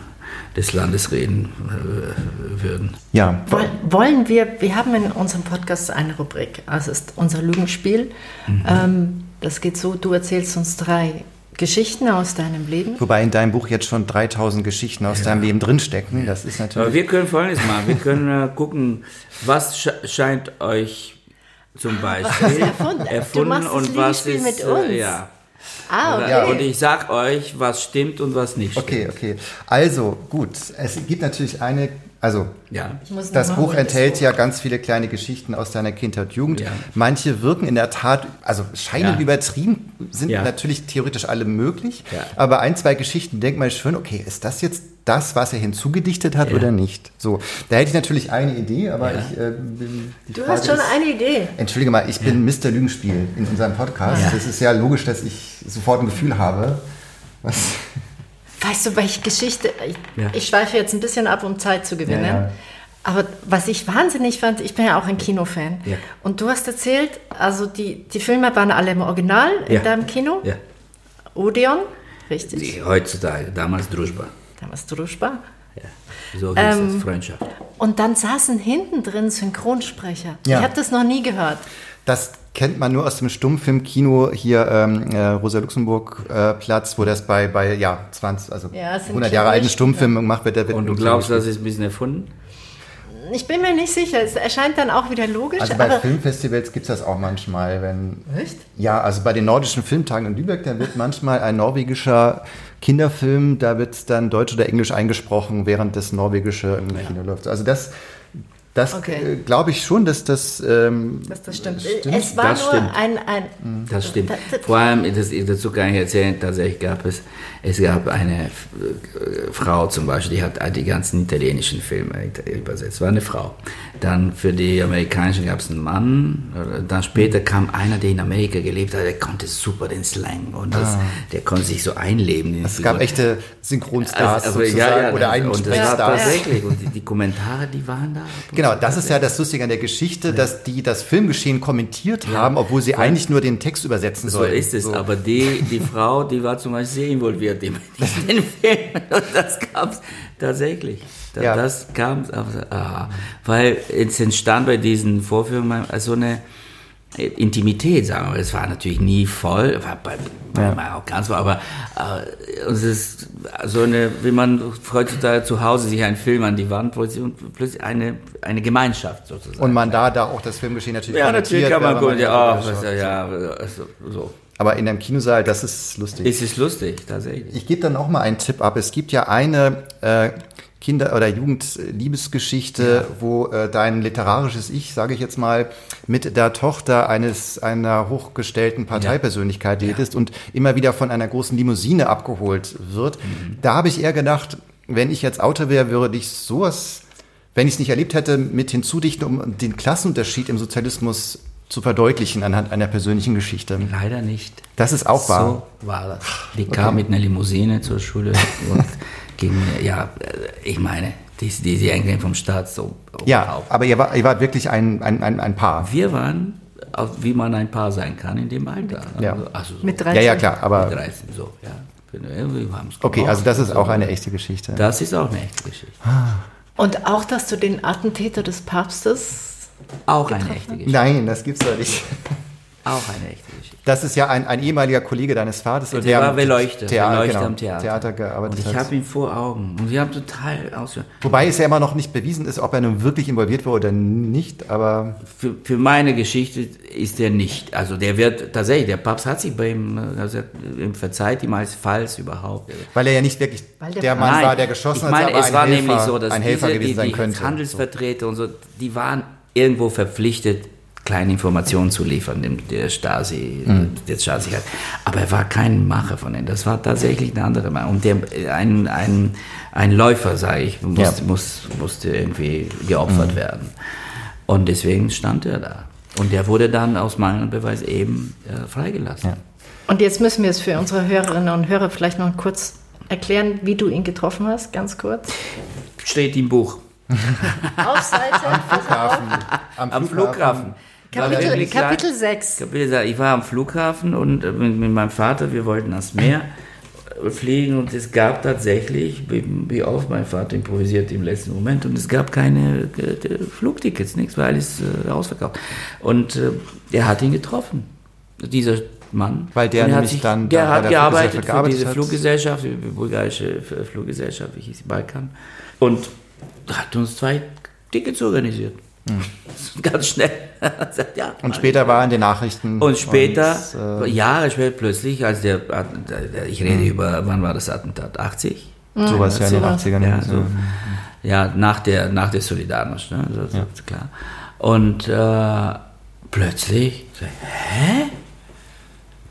des Landes reden äh, würden. Ja, Woll- Wollen wir, wir haben in unserem Podcast eine Rubrik, also ist unser Lügenspiel. Ähm, das geht so, du erzählst uns drei Geschichten aus deinem Leben. wobei in deinem Buch jetzt schon 3000 Geschichten aus deinem Leben drinstecken. Das ist Aber natürlich. wir können Folgendes machen. Wir können äh, gucken, was sche scheint euch zum Beispiel erfunden? Du machst das und was ist mit uns. Äh, ja. Ah, okay. Ja, Und ich sag euch, was stimmt und was nicht stimmt. Okay, okay. Also, gut. Es gibt natürlich eine, also Ja. Das Buch enthält ja ganz viele kleine Geschichten aus deiner Kindheit und Jugend. Ja. Manche wirken in der Tat, also scheinen Ja. übertrieben, sind Ja. natürlich theoretisch alle möglich. Ja. Aber ein, zwei Geschichten denkt man schon, okay, ist das jetzt das, was er hinzugedichtet hat Ja. oder nicht? So, da hätte ich natürlich eine Idee, aber Ja. ich äh, Du Frage hast schon ist, eine Idee. Entschuldige mal, ich bin Mr. Lügenspiel in unserem Podcast. Ja. Das ist ja logisch, dass ich sofort ein Gefühl habe. Was? Weißt du, welche Geschichte? Ich, Ja. ich schweife jetzt ein bisschen ab, um Zeit zu gewinnen. Ja, ja. Aber was ich wahnsinnig fand, ich bin ja auch ein Kinofan. Und du hast erzählt, also die, die Filme waren alle im Original in deinem Kino. Ja. Odeon, richtig. Die, heutzutage, damals Druschba. Damals Druschba. Ja. So hieß Ähm, das, Freundschaft. Und dann saßen hinten drin Synchronsprecher. Ja. Ich habe das noch nie gehört. Das kennt man nur aus dem Stummfilmkino hier ähm, äh, Rosa Luxemburg äh, Platz, wo das bei bei ja 20 also Ja, es sind 100 Jahre alten Stummfilmen gemacht wird. Der wird Und du glaubst, das ist ein bisschen erfunden? Ich bin mir nicht sicher. Es erscheint dann auch wieder logisch. also bei aber Filmfestivals gibt es das auch manchmal, wenn Echt? ja also bei den nordischen Filmtagen in Lübeck, da wird manchmal ein norwegischer Kinderfilm, da wird dann Deutsch oder Englisch eingesprochen, während das norwegische im Kino läuft. Also das das Okay. äh, glaube ich schon, dass das ähm, dass das stimmt. Stimmt, Es war das nur stimmt. ein, ein Das stimmt. Das- das- Vor allem, das, dazu kann ich erzählen, tatsächlich gab es, es gab eine äh, Frau zum Beispiel, die hat all die ganzen italienischen Filme übersetzt, war eine Frau. Dann für die amerikanischen gab es einen Mann, Oder dann später kam einer, der in Amerika gelebt hat, der konnte super den Slang und das, der konnte sich so einleben. Ah. es gab echte Synchronstars Also, aber sozusagen oder einen und das war Sprechstars. tatsächlich, und die, die Kommentare, die waren da. Genau, das ist ja das Lustige an der Geschichte, dass die das Filmgeschehen kommentiert haben, obwohl sie eigentlich nur den Text übersetzen So sollen. ist es, So. aber die, die <laughs> Frau, die war zum Beispiel sehr involviert in den Film und das gab es tatsächlich. Da, Ja. Das kam, ah, weil es entstand bei diesen Vorführungen so eine Intimität, sagen wir. Es war natürlich nie voll, war bei, Ja. auch ganz voll, aber äh, es ist so eine, wie man heutzutage zu Hause sich einen Film an die Wand wollte und plötzlich eine, eine Gemeinschaft sozusagen. Und man da, da auch das Filmgeschehen natürlich ja, natürlich kann man gucken, ja, schaut. ja, also, so. Aber in einem Kinosaal, das ist lustig. Es ist lustig, tatsächlich. Ich gebe dann auch mal einen Tipp ab. Es gibt ja eine äh, Kinder- oder Jugendliebesgeschichte, wo äh, dein literarisches Ich, sage ich jetzt mal, mit der Tochter eines einer hochgestellten Parteipersönlichkeit redest und immer wieder von einer großen Limousine abgeholt wird. Mhm. Da habe ich eher gedacht, wenn ich jetzt Autor wäre, würde ich sowas, wenn ich es nicht erlebt hätte, mit hinzudichten, um den Klassenunterschied im Sozialismus zu verdeutlichen anhand einer persönlichen Geschichte. Leider nicht. Das ist auch wahr. So war das. Die kam mit einer Limousine zur Schule <laughs> und ging, ja, äh, ich meine, die, die, die eigentlich vom Staat so Ja, aber ihr, war, ihr wart wirklich ein, ein, ein, ein Paar. Wir waren, wie man ein Paar sein kann in dem Alter. Ja. Also, also so Mit Ja, 13. ja, klar, aber mit 13, so, ja. Wir haben es okay, also das ist auch eine echte Geschichte. Das ist auch eine echte Geschichte. Und auch, dass du den Attentäter des Papstes. Auch eine echte Geschichte. Nein, das gibt's doch nicht. <laughs> Auch eine echte Geschichte. Das ist ja ein, ein ehemaliger Kollege deines Vaters. Der, der war Beleuchter, Thea Beleuchter genau, am Theater. Theater gearbeitet und ich habe ihn vor Augen. Und wir haben total ausgehört. Wobei es ja immer noch nicht bewiesen ist, ob er nun wirklich involviert war oder nicht, aber... Für, für meine Geschichte ist er nicht. Also der wird tatsächlich, der Papst hat sich bei ihm, also ihm verzeiht ihm als Falls überhaupt. Weil er ja nicht wirklich Weil der, der- Mann Nein, war, der geschossen ich meine, hat, aber es ein war Helfer, nämlich so, dass ein Helfer diese, gewesen die, sein die könnte. Handelsvertreter und so, die waren irgendwo verpflichtet, kleine Informationen zu liefern, dem der Stasi, Mhm. der Stasi hat. Aber er war kein Macher von denen. Das war tatsächlich ein anderer Mann. Und der, ein, ein, ein Läufer, sage ich, muss, Ja. muss, musste irgendwie geopfert Mhm. werden. Und deswegen stand er da. Und der wurde dann aus meinem Beweis eben äh, freigelassen. Ja. Und jetzt müssen wir es für unsere Hörerinnen und Hörer vielleicht noch kurz erklären, wie du ihn getroffen hast, ganz kurz. Steht im Buch. <laughs> Auf Seite Flughafen, Am Flughafen. War Kapitel. Kapitel 6. Kapitel sechs. Ich war am Flughafen und äh, mit, mit meinem Vater, wir wollten ans Meer äh, fliegen und es gab tatsächlich, wie, wie oft mein Vater improvisiert im letzten Moment und es gab keine äh, Flugtickets, nichts, weil alles äh, ausverkauft. Und äh, er hat ihn getroffen, dieser Mann. Weil der er hat nämlich dann der da hat der gearbeitet Fluggesellschaft für diese hat. Fluggesellschaft, die bulgarische Fluggesellschaft, wie hieß die Balkan, und hat uns zwei Tickets organisiert. <laughs> Ganz schnell. <laughs> Sagt, ja. Und später war in den Nachrichten. und später, und, äh, Jahre später plötzlich, als der, ich rede über, wann war das Attentat? 80? sowas ja in den sowas. 80ern. Ja, so, ja nach der, nach der Solidarność, ne? das ist klar. Und äh, plötzlich, so, hä?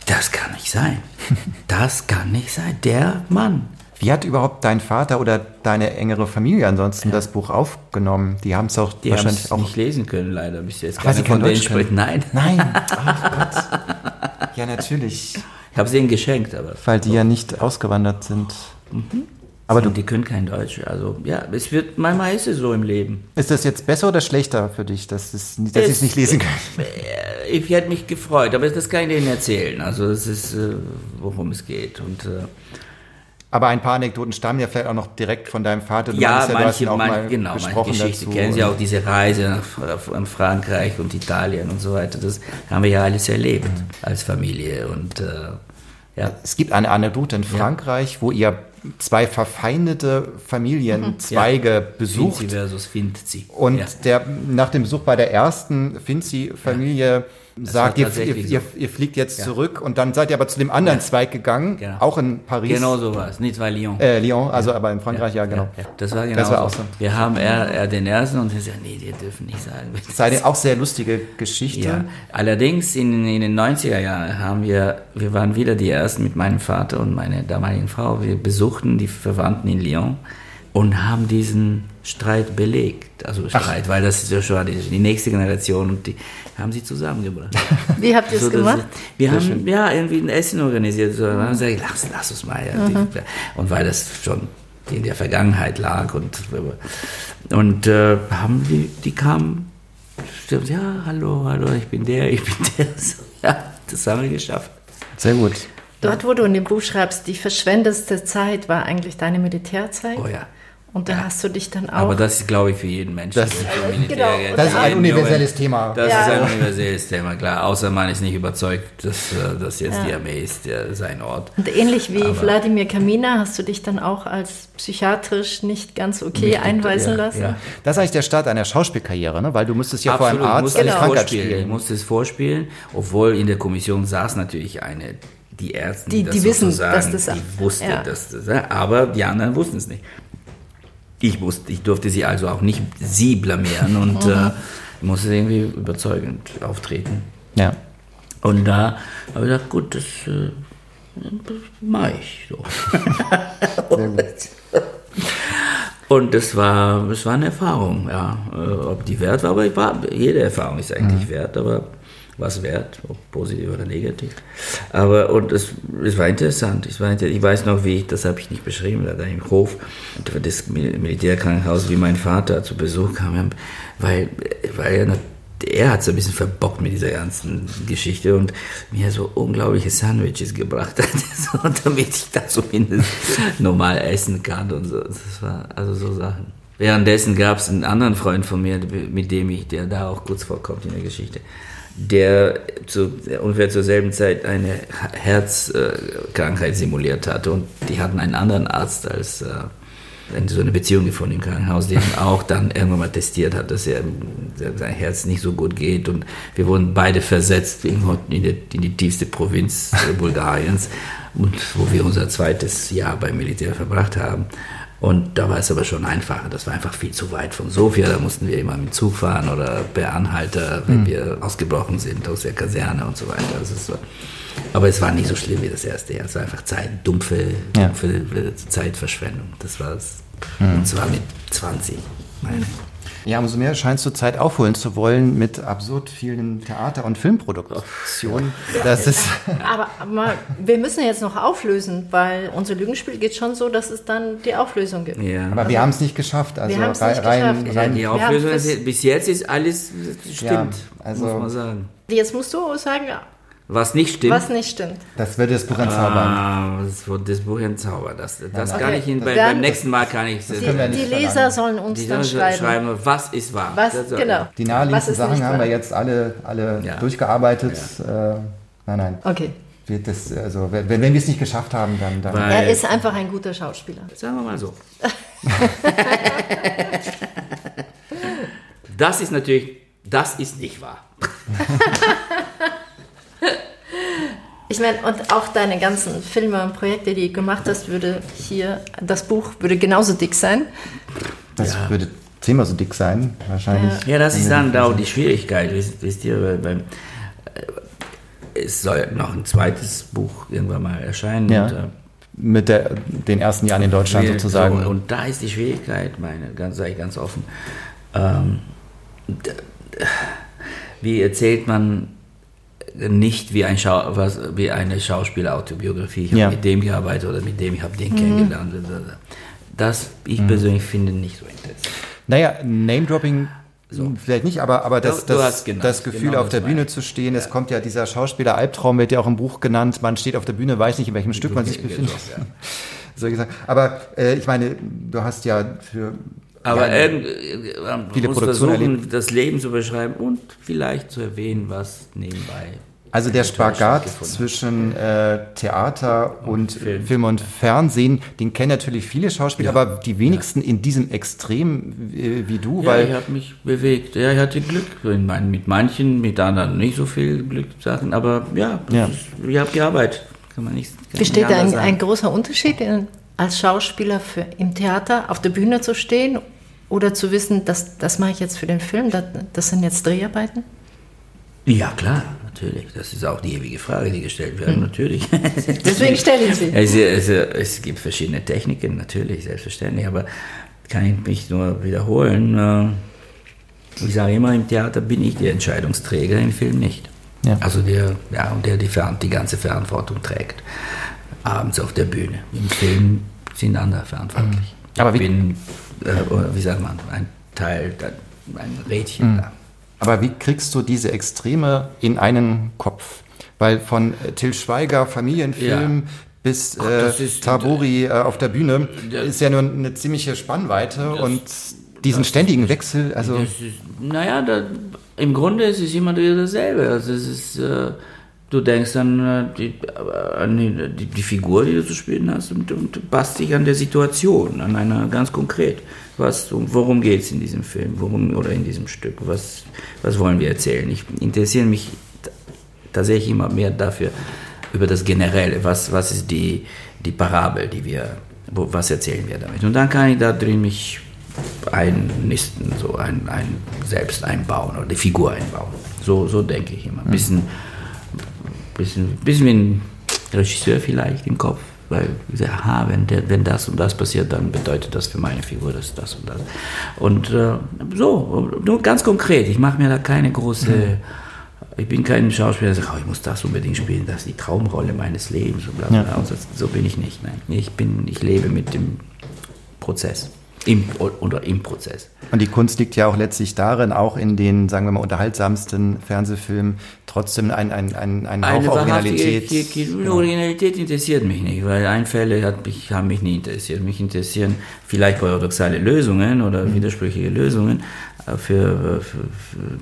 Das kann nicht sein. <laughs> Das kann nicht sein. Der Mann. Wie hat überhaupt dein Vater oder deine engere Familie ansonsten das Buch aufgenommen? Die haben es auch Die wahrscheinlich es auch. nicht lesen können, leider, bis jetzt. Ach, weil sie kein Deutsch spricht. Nein. Nein, <laughs> ach Gott. Ja, natürlich. Ich habe es ihnen geschenkt, aber. Weil die ja nicht ausgewandert sind. Aber du, die können kein Deutsch. Also, ja, es wird, manchmal ist es so im Leben. ist das jetzt besser oder schlechter für dich, dass, es, dass sie es nicht lesen können? <laughs> Äh, Ich hätte mich gefreut, aber das kann ich denen erzählen. Also, das ist, äh, worum es geht. Und äh, Aber ein paar Anekdoten stammen ja vielleicht auch noch direkt von deinem Vater. Du ja, hast manche, auch man, mal genau, manche Geschichte dazu. kennen Sie auch diese Reise nach Frankreich und Italien und so weiter. Das haben wir ja alles erlebt Mhm. als Familie. Und äh, ja, Es gibt eine Anekdote in Frankreich, wo ihr zwei verfeindete Familienzweige besucht. Finzi versus Finzi. Und ja. der, nach dem Besuch bei der ersten Finzi-Familie sagt, war ihr, ihr, so. ihr fliegt jetzt zurück und dann seid ihr aber zu dem anderen Zweig gegangen, Genau. auch in Paris. Genau so war es. Nicht bei Lyon. Äh, Lyon, also aber in Frankreich, ja, genau. Ja, das war genau Das war so. auch so. Wir haben er, er den ersten und er sagt, nee, die dürfen nicht sagen. Das <laughs> sei auch sehr lustige Geschichte. Ja, allerdings in, in den 90er Jahren haben wir, wir waren wieder die Ersten mit meinem Vater und meiner damaligen Frau. Wir besuchten die Verwandten in Lyon und haben diesen Streit belegt. Also Streit, weil das ist ja schon die, die nächste Generation und die haben sie zusammengebracht. <laughs> Wie habt ihr es So, dass- gemacht? Wir haben ja irgendwie ein Essen organisiert. So, dann haben sie gesagt, lass, lass uns mal. Ja, die, und weil das schon in der Vergangenheit lag und, und äh, haben die, die kamen, stimmt, ja, hallo, hallo, ich bin der, ich bin der. <laughs> So, ja, das haben wir geschafft. Sehr gut. Dort, wo du in dem Buch schreibst, die verschwendeste Zeit war eigentlich deine Militärzeit. Oh ja. Und da hast du dich dann auch. Aber das ist, glaube ich, für jeden Menschen. Das- Genau. Das ist ein universelles Jungen. Thema. Das Ja. ist ein universelles Thema, klar. Außer man ist nicht überzeugt, dass, äh, dass jetzt die Armee ist der, sein Ort. und ähnlich wie Wladimir Kamina hast du dich dann auch als psychiatrisch nicht ganz okay einweisen ja, lassen. Ja. Das ist eigentlich der Start einer Schauspielkarriere, ne? weil du musstest ja Absolut, vor einem Arzt eine es Krankheit spielen. musste es vorspielen, obwohl in der Kommission saß natürlich eine, die Ärzte, Die- das die wissen, sozusagen, dass das- die wusste, ja. dass das, ja, aber die anderen wussten es nicht. Ich wusste, ich durfte sie also auch nicht sie blamieren <laughs> und äh, musste irgendwie überzeugend auftreten. Ja. Und da habe ich gedacht, gut, das, äh, das mache ich so. <laughs> <laughs> Und das war, das war eine Erfahrung, ja. Äh, Ob die wert war, aber war, jede Erfahrung ist eigentlich wert, aber was wert, ob positiv oder negativ. Aber, und es, es war interessant. Es war ich weiß noch, wie ich, das habe ich nicht beschrieben, da im Hof, das Mil- Militärkrankenhaus, wie mein Vater zu Besuch kam, weil, weil er, er hat es ein bisschen verbockt mit dieser ganzen Geschichte und mir so unglaubliche Sandwiches gebracht hat, <laughs> so, damit ich da zumindest normal essen kann und so. Das war also so Sachen. Währenddessen gab es einen anderen Freund von mir, mit dem ich, der da auch kurz vorkommt in der Geschichte, der zu, ungefähr zur selben Zeit eine Herzkrankheit simuliert hatte. Und die hatten einen anderen Arzt als äh, so eine Beziehung gefunden im Krankenhaus, der auch dann irgendwann mal testiert hat, dass er sein Herz nicht so gut geht. Und wir wurden beide versetzt in die, in die tiefste Provinz Bulgariens, und wo wir unser zweites Jahr beim Militär verbracht haben. Und da war es aber schon einfacher. Das war einfach viel zu weit von Sofia. Da mussten wir immer mit Zug fahren oder per Anhalter, wenn mhm. wir ausgebrochen sind aus der Kaserne und so weiter. So. Aber es war nicht so schlimm wie das erste Jahr. Es war einfach Zeit, dumpfe, dumpfe ja. Zeitverschwendung. Das war es. Mhm. Und zwar mit 20, meine. Ja, umso mehr scheinst du Zeit aufholen zu wollen mit absurd vielen Theater- und Filmproduktionen. Das ist aber, aber wir müssen jetzt noch auflösen, weil unser Lügenspiel geht schon so, dass es dann die Auflösung gibt. Ja. Aber also, wir haben es nicht geschafft. Also wir haben es nicht rein, geschafft. Rein, die Auflösung, bis jetzt ist alles stimmt, ja, also, muss man sagen. Jetzt musst du sagen, was nicht stimmt. Was nicht stimmt. Das wird das Buch entzaubern. Ah, das wird das Buch entzaubern. Das, das okay. kann ich Ihnen bei, beim nächsten Mal kann ich Die, die Leser sollen uns die dann schreiben. schreiben. Was ist wahr? Was, genau. Die naheliegendsten Sachen haben wir jetzt alle, alle ja. durchgearbeitet. Ja. Äh, nein, nein. Okay. Das, also, wenn, wenn wir es nicht geschafft haben, dann. dann er ist einfach ein guter Schauspieler. Sagen wir mal so. <laughs> das ist natürlich, das ist nicht wahr. <laughs> Ich meine, und auch deine ganzen Filme und Projekte, die du gemacht hast, würde hier, das Buch würde genauso dick sein. Das ja. würde zehnmal so dick sein, wahrscheinlich. Ja, das ist dann auch die Schwierigkeit, wisst, wisst ihr, weil beim, äh, es soll noch ein zweites Buch irgendwann mal erscheinen. Ja. Und, äh, mit der, den ersten Jahren in Deutschland sozusagen. So, und da ist die Schwierigkeit, meine, ganz, sage ich ganz offen. Ähm, wie erzählt man nicht wie, ein Schau was, wie eine Schauspielautobiografie. Ich habe ja. mit dem gearbeitet oder mit dem, ich habe den mhm. kennengelernt. Das, ich mhm. persönlich finde nicht so interessant. Naja, Name-Dropping so. Vielleicht nicht, aber, aber das, du, das, genau, das Gefühl, genau auf der Bühne zu stehen, ja. es kommt ja dieser Schauspieler-Albtraum, wird ja auch im Buch genannt, man steht auf der Bühne, weiß nicht, in welchem Stück man sich befindet. Ja. <laughs> so gesagt. Aber äh, ich meine, du hast ja für aber ja, äh, man viele muss versuchen, erlebt. das Leben zu beschreiben und vielleicht zu erwähnen, was nebenbei. Also der Spagat zwischen äh, Theater und, und Film. Film. und Fernsehen, den kennen natürlich viele Schauspieler, ja. aber die wenigsten ja. in diesem Extrem wie, wie du. Ja, weil ich habe mich bewegt. Ja, ich hatte Glück. mit manchen, mit anderen nicht so viel Glückssachen, aber ja, ja. Ist, ich habe gearbeitet. Kann man nicht, kann Besteht da ein, ein, großer Unterschied in, als Schauspieler für, im Theater auf der Bühne zu stehen oder zu wissen, das, das mache ich jetzt für den Film, das, das sind jetzt Dreharbeiten? Ja, klar, natürlich. Das ist auch die ewige Frage, die gestellt wird, hm. natürlich. <laughs> Deswegen stelle ich sie. Es, es, es, gibt verschiedene Techniken, natürlich, selbstverständlich, aber kann ich mich nur wiederholen. Äh, ich sage immer, im Theater bin ich der Entscheidungsträger, im Film nicht. Ja. Also der, ja, der die, die ganze Verantwortung trägt, abends auf der Bühne. Im Film sind andere verantwortlich. Aber ich bin äh, wie sagt man, ein Teil, ein Rädchen mhm. da. Aber wie kriegst du diese Extreme in einen Kopf? Weil von äh, Till Schweiger Familienfilm ja. bis äh, Tabori äh, auf der Bühne ist ja nur eine ziemliche Spannweite das, und diesen ständigen Wechsel, also... Ist, naja, da, im Grunde ist es immer wieder dasselbe. Also es ist... Äh, du denkst an äh, die, an die, die, Figur, die du zu spielen hast und, und passt dich an der Situation, an einer ganz konkret. Was, worum geht es in diesem Film worum, oder in diesem Stück? Was, was wollen wir erzählen? Ich interessiere mich tatsächlich immer mehr dafür, über das Generelle. Was, was ist die, die Parabel, die wir, wo, was erzählen wir damit? Und dann kann ich da drin mich einnisten, so ein, ein selbst einbauen oder die Figur einbauen. So, so denke ich immer. Ein bisschen bisschen, bisschen wie ein Regisseur vielleicht im Kopf, weil ich sage, aha, wenn, der, wenn das und das passiert, dann bedeutet das für meine Figur das, das und das. Und äh, so, nur ganz konkret, ich mache mir da keine große, mhm. ich bin kein Schauspieler, der sagt, oh, ich muss das unbedingt spielen, das ist die Traumrolle meines Lebens und bla, bla, ja. so, so bin ich nicht. Nein. Ich, bin, ich lebe mit dem Prozess. Im, oder im Prozess. Und die Kunst liegt ja auch letztlich darin, auch in den, sagen wir mal, unterhaltsamsten Fernsehfilmen trotzdem ein, ein, ein, ein Hauch Originalität. Die, die, die Originalität interessiert mich nicht, weil Einfälle hat mich, haben mich nie interessiert. Mich interessieren vielleicht paradoxale Lösungen oder mhm. widersprüchliche Lösungen, äh, für, für,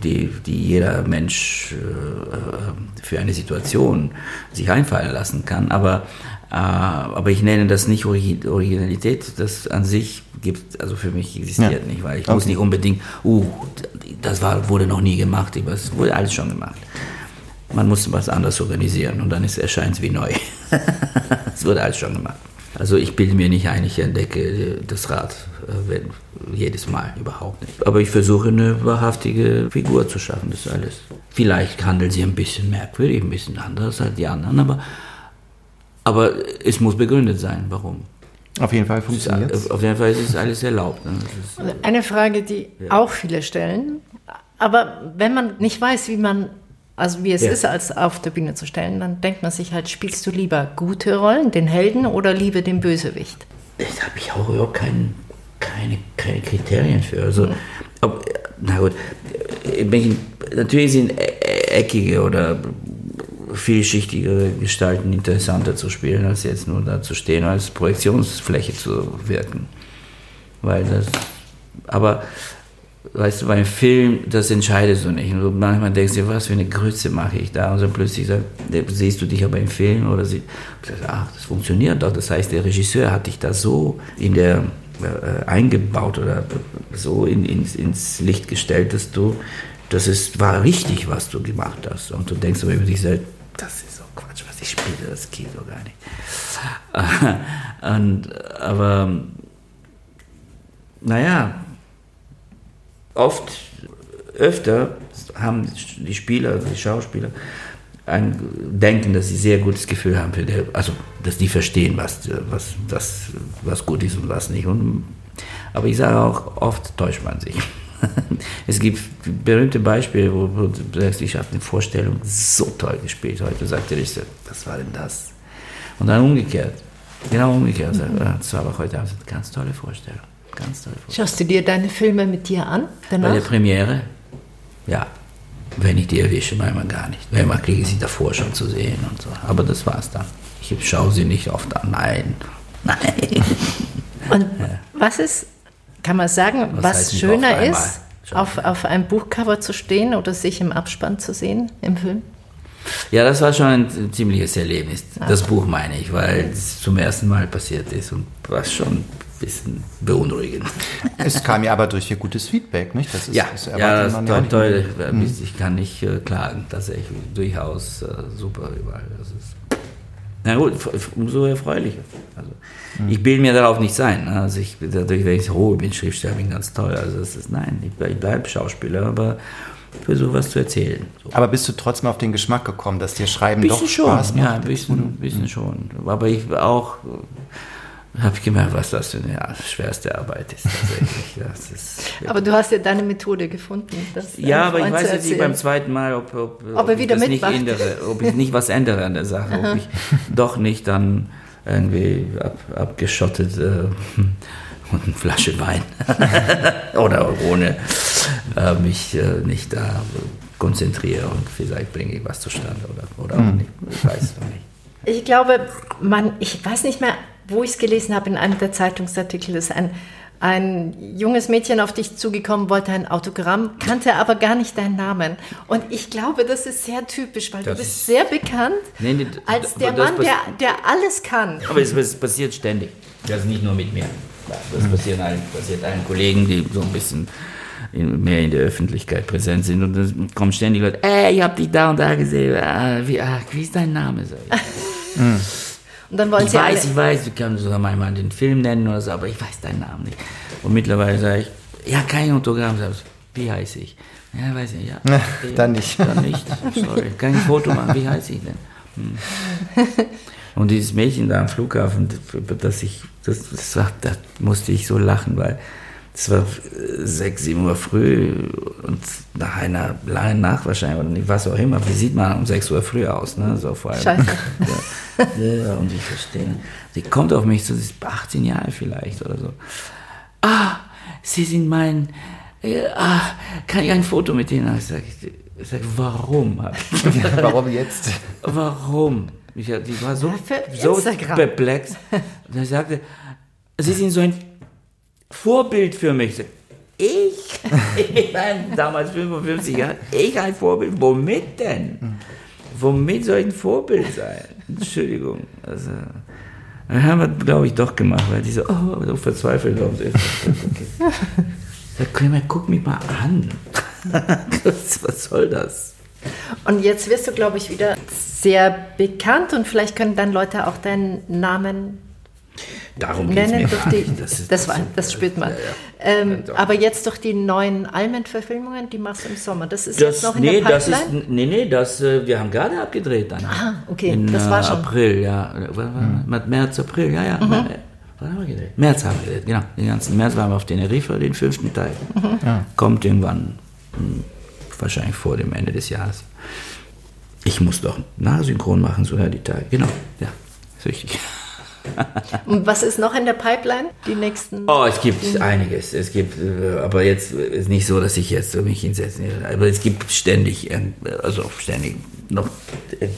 die, die jeder Mensch äh, für eine Situation sich einfallen lassen kann. Aber, äh, aber ich nenne das nicht Originalität, das an sich gibt, also für mich existiert ja. nicht, weil ich okay. muss nicht unbedingt, uh, das war, wurde noch nie gemacht, es wurde alles schon gemacht. Man muss was anderes organisieren und dann erscheint es wie neu. <laughs> es wurde alles schon gemacht. Also ich bilde mir nicht ein, ich entdecke das Rad äh, jedes Mal überhaupt nicht. Aber ich versuche eine wahrhaftige Figur zu schaffen, das ist alles. Vielleicht handelt sie ein bisschen merkwürdig, ein bisschen anders als die anderen, aber, aber es muss begründet sein, warum. Auf jeden Fall funktioniert es. Auf jeden Fall ist es alles erlaubt. Ne? Eine Frage, die ja. auch viele stellen, aber wenn man nicht weiß, wie man also wie es ja. ist, als auf der Bühne zu stellen, dann denkt man sich halt, spielst du lieber gute Rollen, den Helden oder lieber den Bösewicht? Da habe ich auch überhaupt kein, keine, keine Kriterien für. Also, mhm. ob, na gut, natürlich sind e-, eckige oder vielschichtige Gestalten interessanter zu spielen, als jetzt nur da zu stehen, als Projektionsfläche zu wirken. Weil das, aber weißt du, beim Film, das entscheidest du nicht. Und manchmal denkst du, was für eine Grütze mache ich da? Und dann plötzlich sag, siehst du dich aber im Film oder sie, ach, das funktioniert doch. Das heißt, der Regisseur hat dich da so in der äh, eingebaut oder so in, ins, ins Licht gestellt, dass du, das ist, war richtig, was du gemacht hast. Und du denkst aber über dich selbst, das ist so Quatsch, was ich spiele, das geht doch gar nicht. Und, aber, naja, oft, öfter haben die Spieler, die Schauspieler, ein Denken, dass sie sehr gutes Gefühl haben für der, also dass die verstehen, was, was, das, was gut ist und was nicht. Und, aber ich sage auch, oft täuscht man sich. <laughs> Es gibt berühmte Beispiele, wo, du sagst, ich habe eine Vorstellung so toll gespielt. Heute sagt der Richter, was war denn das? Und dann umgekehrt, genau umgekehrt. Mhm. Das war aber heute Abend eine ganz tolle Vorstellung. Ganz toll. Schaust du dir deine Filme mit dir an? Danach? Bei der Premiere? Ja. Wenn ich die erwische, manchmal gar nicht. Manchmal kriege ich sie davor schon zu sehen und so. Aber das war's dann. Ich schaue sie nicht oft an. Nein. <laughs> Nein. Und ja. was ist, kann man sagen, was, was schöner auf ist, auf, auf einem Buchcover zu stehen oder sich im Abspann zu sehen im Film? Ja, das war schon ein ziemliches Erlebnis. Das Buch meine ich, weil es zum ersten Mal passiert ist und was schon bisschen beunruhigend. <laughs> Es kam ja aber durch ihr gutes Feedback, nicht? Das ist, ja, das ja, das toll, toll. Mhm. Ich kann nicht äh, klagen, tatsächlich durchaus äh, super überall. Das ist, na gut, umso erfreulicher. Also. Ich bilde mir darauf nicht sein. Ne? Also ich, dadurch, wenn ich so, oh, ich bin Schriftsteller, bin ganz toll. Also das ist, nein, ich, ich bleibe Schauspieler, aber versuche was zu erzählen. So. Aber bist du trotzdem auf den Geschmack gekommen, dass dir Schreiben doch Spaß schon, macht? Ja, ein bisschen, bisschen mhm. schon. Aber ich auch habe ich gemerkt, was das für eine ja, schwerste Arbeit ist tatsächlich. <laughs> ist aber du hast ja deine Methode gefunden. ja, aber ich weiß jetzt nicht beim zweiten Mal, ob, ob, ob, ob ich das nicht ändere, ob ich nicht was ändere an der Sache, ob ich doch nicht dann irgendwie ab, abgeschottet äh, <laughs> und eine Flasche Wein <laughs> oder ohne äh, mich äh, nicht da konzentriere und vielleicht bringe ich was zustande oder, oder mhm. auch nicht. Ich weiß es noch nicht. Ich glaube, man, ich weiß nicht mehr, wo ich es gelesen habe in einem der Zeitungsartikel, ist ein, ein junges Mädchen auf dich zugekommen, wollte ein Autogramm, kannte aber gar nicht deinen Namen. Und ich glaube, das ist sehr typisch, weil das du bist sehr bekannt nee, nee, als der Mann, der, der alles kann. Aber es passiert ständig. Das ist nicht nur mit mir. Das passiert allen, passiert allen Kollegen, die so ein bisschen mehr in der Öffentlichkeit präsent sind. Und dann kommen ständig Leute, ey, ich hab dich da und da gesehen. Ah, wie, ah, wie ist dein Name? Sag <laughs> ich. Und dann wollen ich sie weiß, alle ich weiß, wir können sogar manchmal den Film nennen oder so, aber ich weiß deinen Namen nicht. Und mittlerweile sage ich, ja, kein Autogramm. Wie heiße ich? Ja, weiß ich, ja. Okay, <laughs> dann nicht. Dann nicht. Sorry. Kann ich ein Foto machen? Wie heiße ich denn? Hm. Und dieses Mädchen da am Flughafen, das ich, das, das, da musste ich so lachen, weil es war sechs, sieben Uhr früh und nach einer langen Nacht wahrscheinlich, oder was auch immer, wie sieht man um sechs Uhr früh aus, ne? So vor allem. Scheiße. <laughs> Ja, ja, und ich verstehe. Sie kommt auf mich, so, sie ist 18 Jahre vielleicht oder so. Ah, Sie sind mein, äh, ah, kann ich ein Foto mit Ihnen? Ich sage, ich sag, warum? <laughs> warum jetzt? Warum? Ich, die war so, so perplex. Und er sagte, Sie sind so ein Vorbild für mich. Ich, <laughs> ich meine, damals 55 Jahre, ich ein Vorbild, womit denn? Womit soll ich ein Vorbild sein? Entschuldigung. Also, dann haben wir, glaube ich, doch gemacht, weil die so, oh, so verzweifelt ist. <laughs> Okay. Sag, Kramer, guck mich mal an. <laughs> Was soll das? Und jetzt wirst du, glaube ich, wieder sehr bekannt und vielleicht können dann Leute auch deinen Namen Darum geht's nennen. mir die, nicht. <laughs> das, ist- war, das spürt man. Ja, ja. Ähm, Ja, aber jetzt durch die neuen Almen-Verfilmungen, die machst du im Sommer. Das ist jetzt Das, noch in nee, der das Pipeline? ist, nee, nee, das, äh, wir haben gerade abgedreht dann. Ah, okay, In, das war äh, schon. Mhm. April, ja. War- März, April, ja, ja. Wann haben wir gedreht? März haben wir gedreht, genau. Den ganzen März waren wir auf Teneriffa, den fünften Teil. Mhm. Kommt irgendwann, hm, wahrscheinlich vor dem Ende des Jahres. Ich muss doch nachsynchron machen, sogar die Tage. Genau, ja, ist richtig. <laughs> Und was ist noch in der Pipeline? Die nächsten. Oh, es gibt einiges. Es gibt, äh, aber jetzt ist nicht so, dass ich jetzt mich hinsetze. Aber es gibt ständig, äh, also ständig noch äh,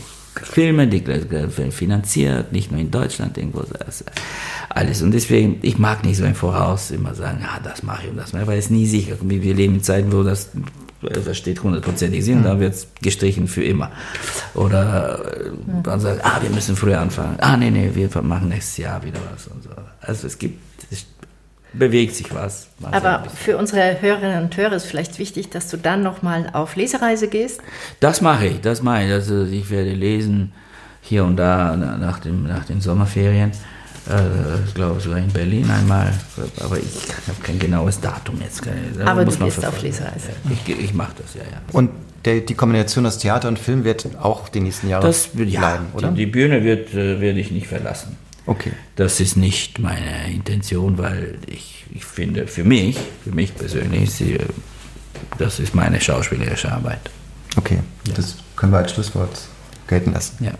Filme, die äh, finanziert, nicht nur in Deutschland irgendwo. das, Alles. Und deswegen, ich mag nicht so im Voraus immer sagen, ja, das mache ich und das mache ich, weil es nie sicher. Wir leben in Zeiten, wo das da steht hundertprozentig Sinn, da wird es gestrichen für immer. Oder äh, man sagt, ah, wir müssen früher anfangen. Ah, nee, nee, wir machen nächstes Jahr wieder was und so. Also es gibt, es bewegt sich was. Aber für unsere Hörerinnen und Hörer ist vielleicht wichtig, dass du dann nochmal auf Lesereise gehst. Das mache ich, das mache ich. Also ich werde lesen hier und da na- nach, dem, nach den Sommerferien. Äh, ich glaube sogar in Berlin einmal, aber ich habe kein genaues Datum jetzt. Da Aber muss du gehst auf. Lesereise. Ich, ich mache das, ja, ja. Und der, die Kombination aus Theater und Film wird auch die nächsten Jahre Das wird, ja, bleiben, oder? Die, die Bühne wird, äh, werde ich nicht verlassen. okay. Das ist nicht meine Intention, weil ich, ich finde, für mich, für mich persönlich, sie, äh, das ist meine schauspielerische Arbeit. Okay, das können wir als Schlusswort gelten lassen. Ja.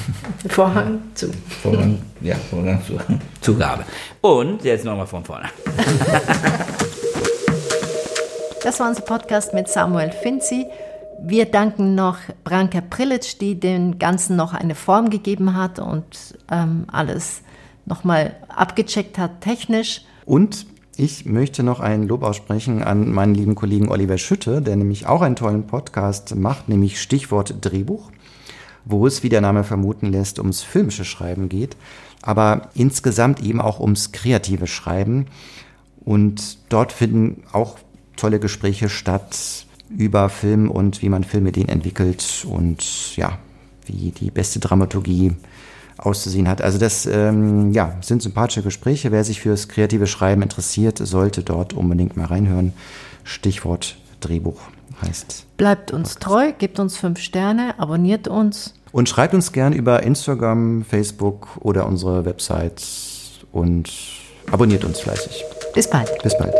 <laughs> Vorhang zu. Vorgang, ja, Vorgang zu, Zugabe. Und jetzt nochmal von vorne. Das war unser Podcast mit Samuel Finzi. Wir danken noch Branka Prilic, die dem Ganzen noch eine Form gegeben hat und ähm, alles nochmal abgecheckt hat technisch. Und ich möchte noch ein Lob aussprechen an meinen lieben Kollegen Oliver Schütte, der nämlich auch einen tollen Podcast macht, nämlich Stichwort Drehbuch, wo es, wie der Name vermuten lässt, ums filmische Schreiben geht, aber insgesamt eben auch ums kreative Schreiben. Und dort finden auch tolle Gespräche statt über Film und wie man Filmideen entwickelt und ja, wie die beste Dramaturgie auszusehen hat. Also das ähm, ja, sind sympathische Gespräche. Wer sich fürs kreative Schreiben interessiert, sollte dort unbedingt mal reinhören. Stichwort Drehbuch heißt. Bleibt uns treu, gebt uns fünf Sterne, abonniert uns. Und schreibt uns gern über Instagram, Facebook oder unsere Website und abonniert uns fleißig. Bis bald. Bis bald.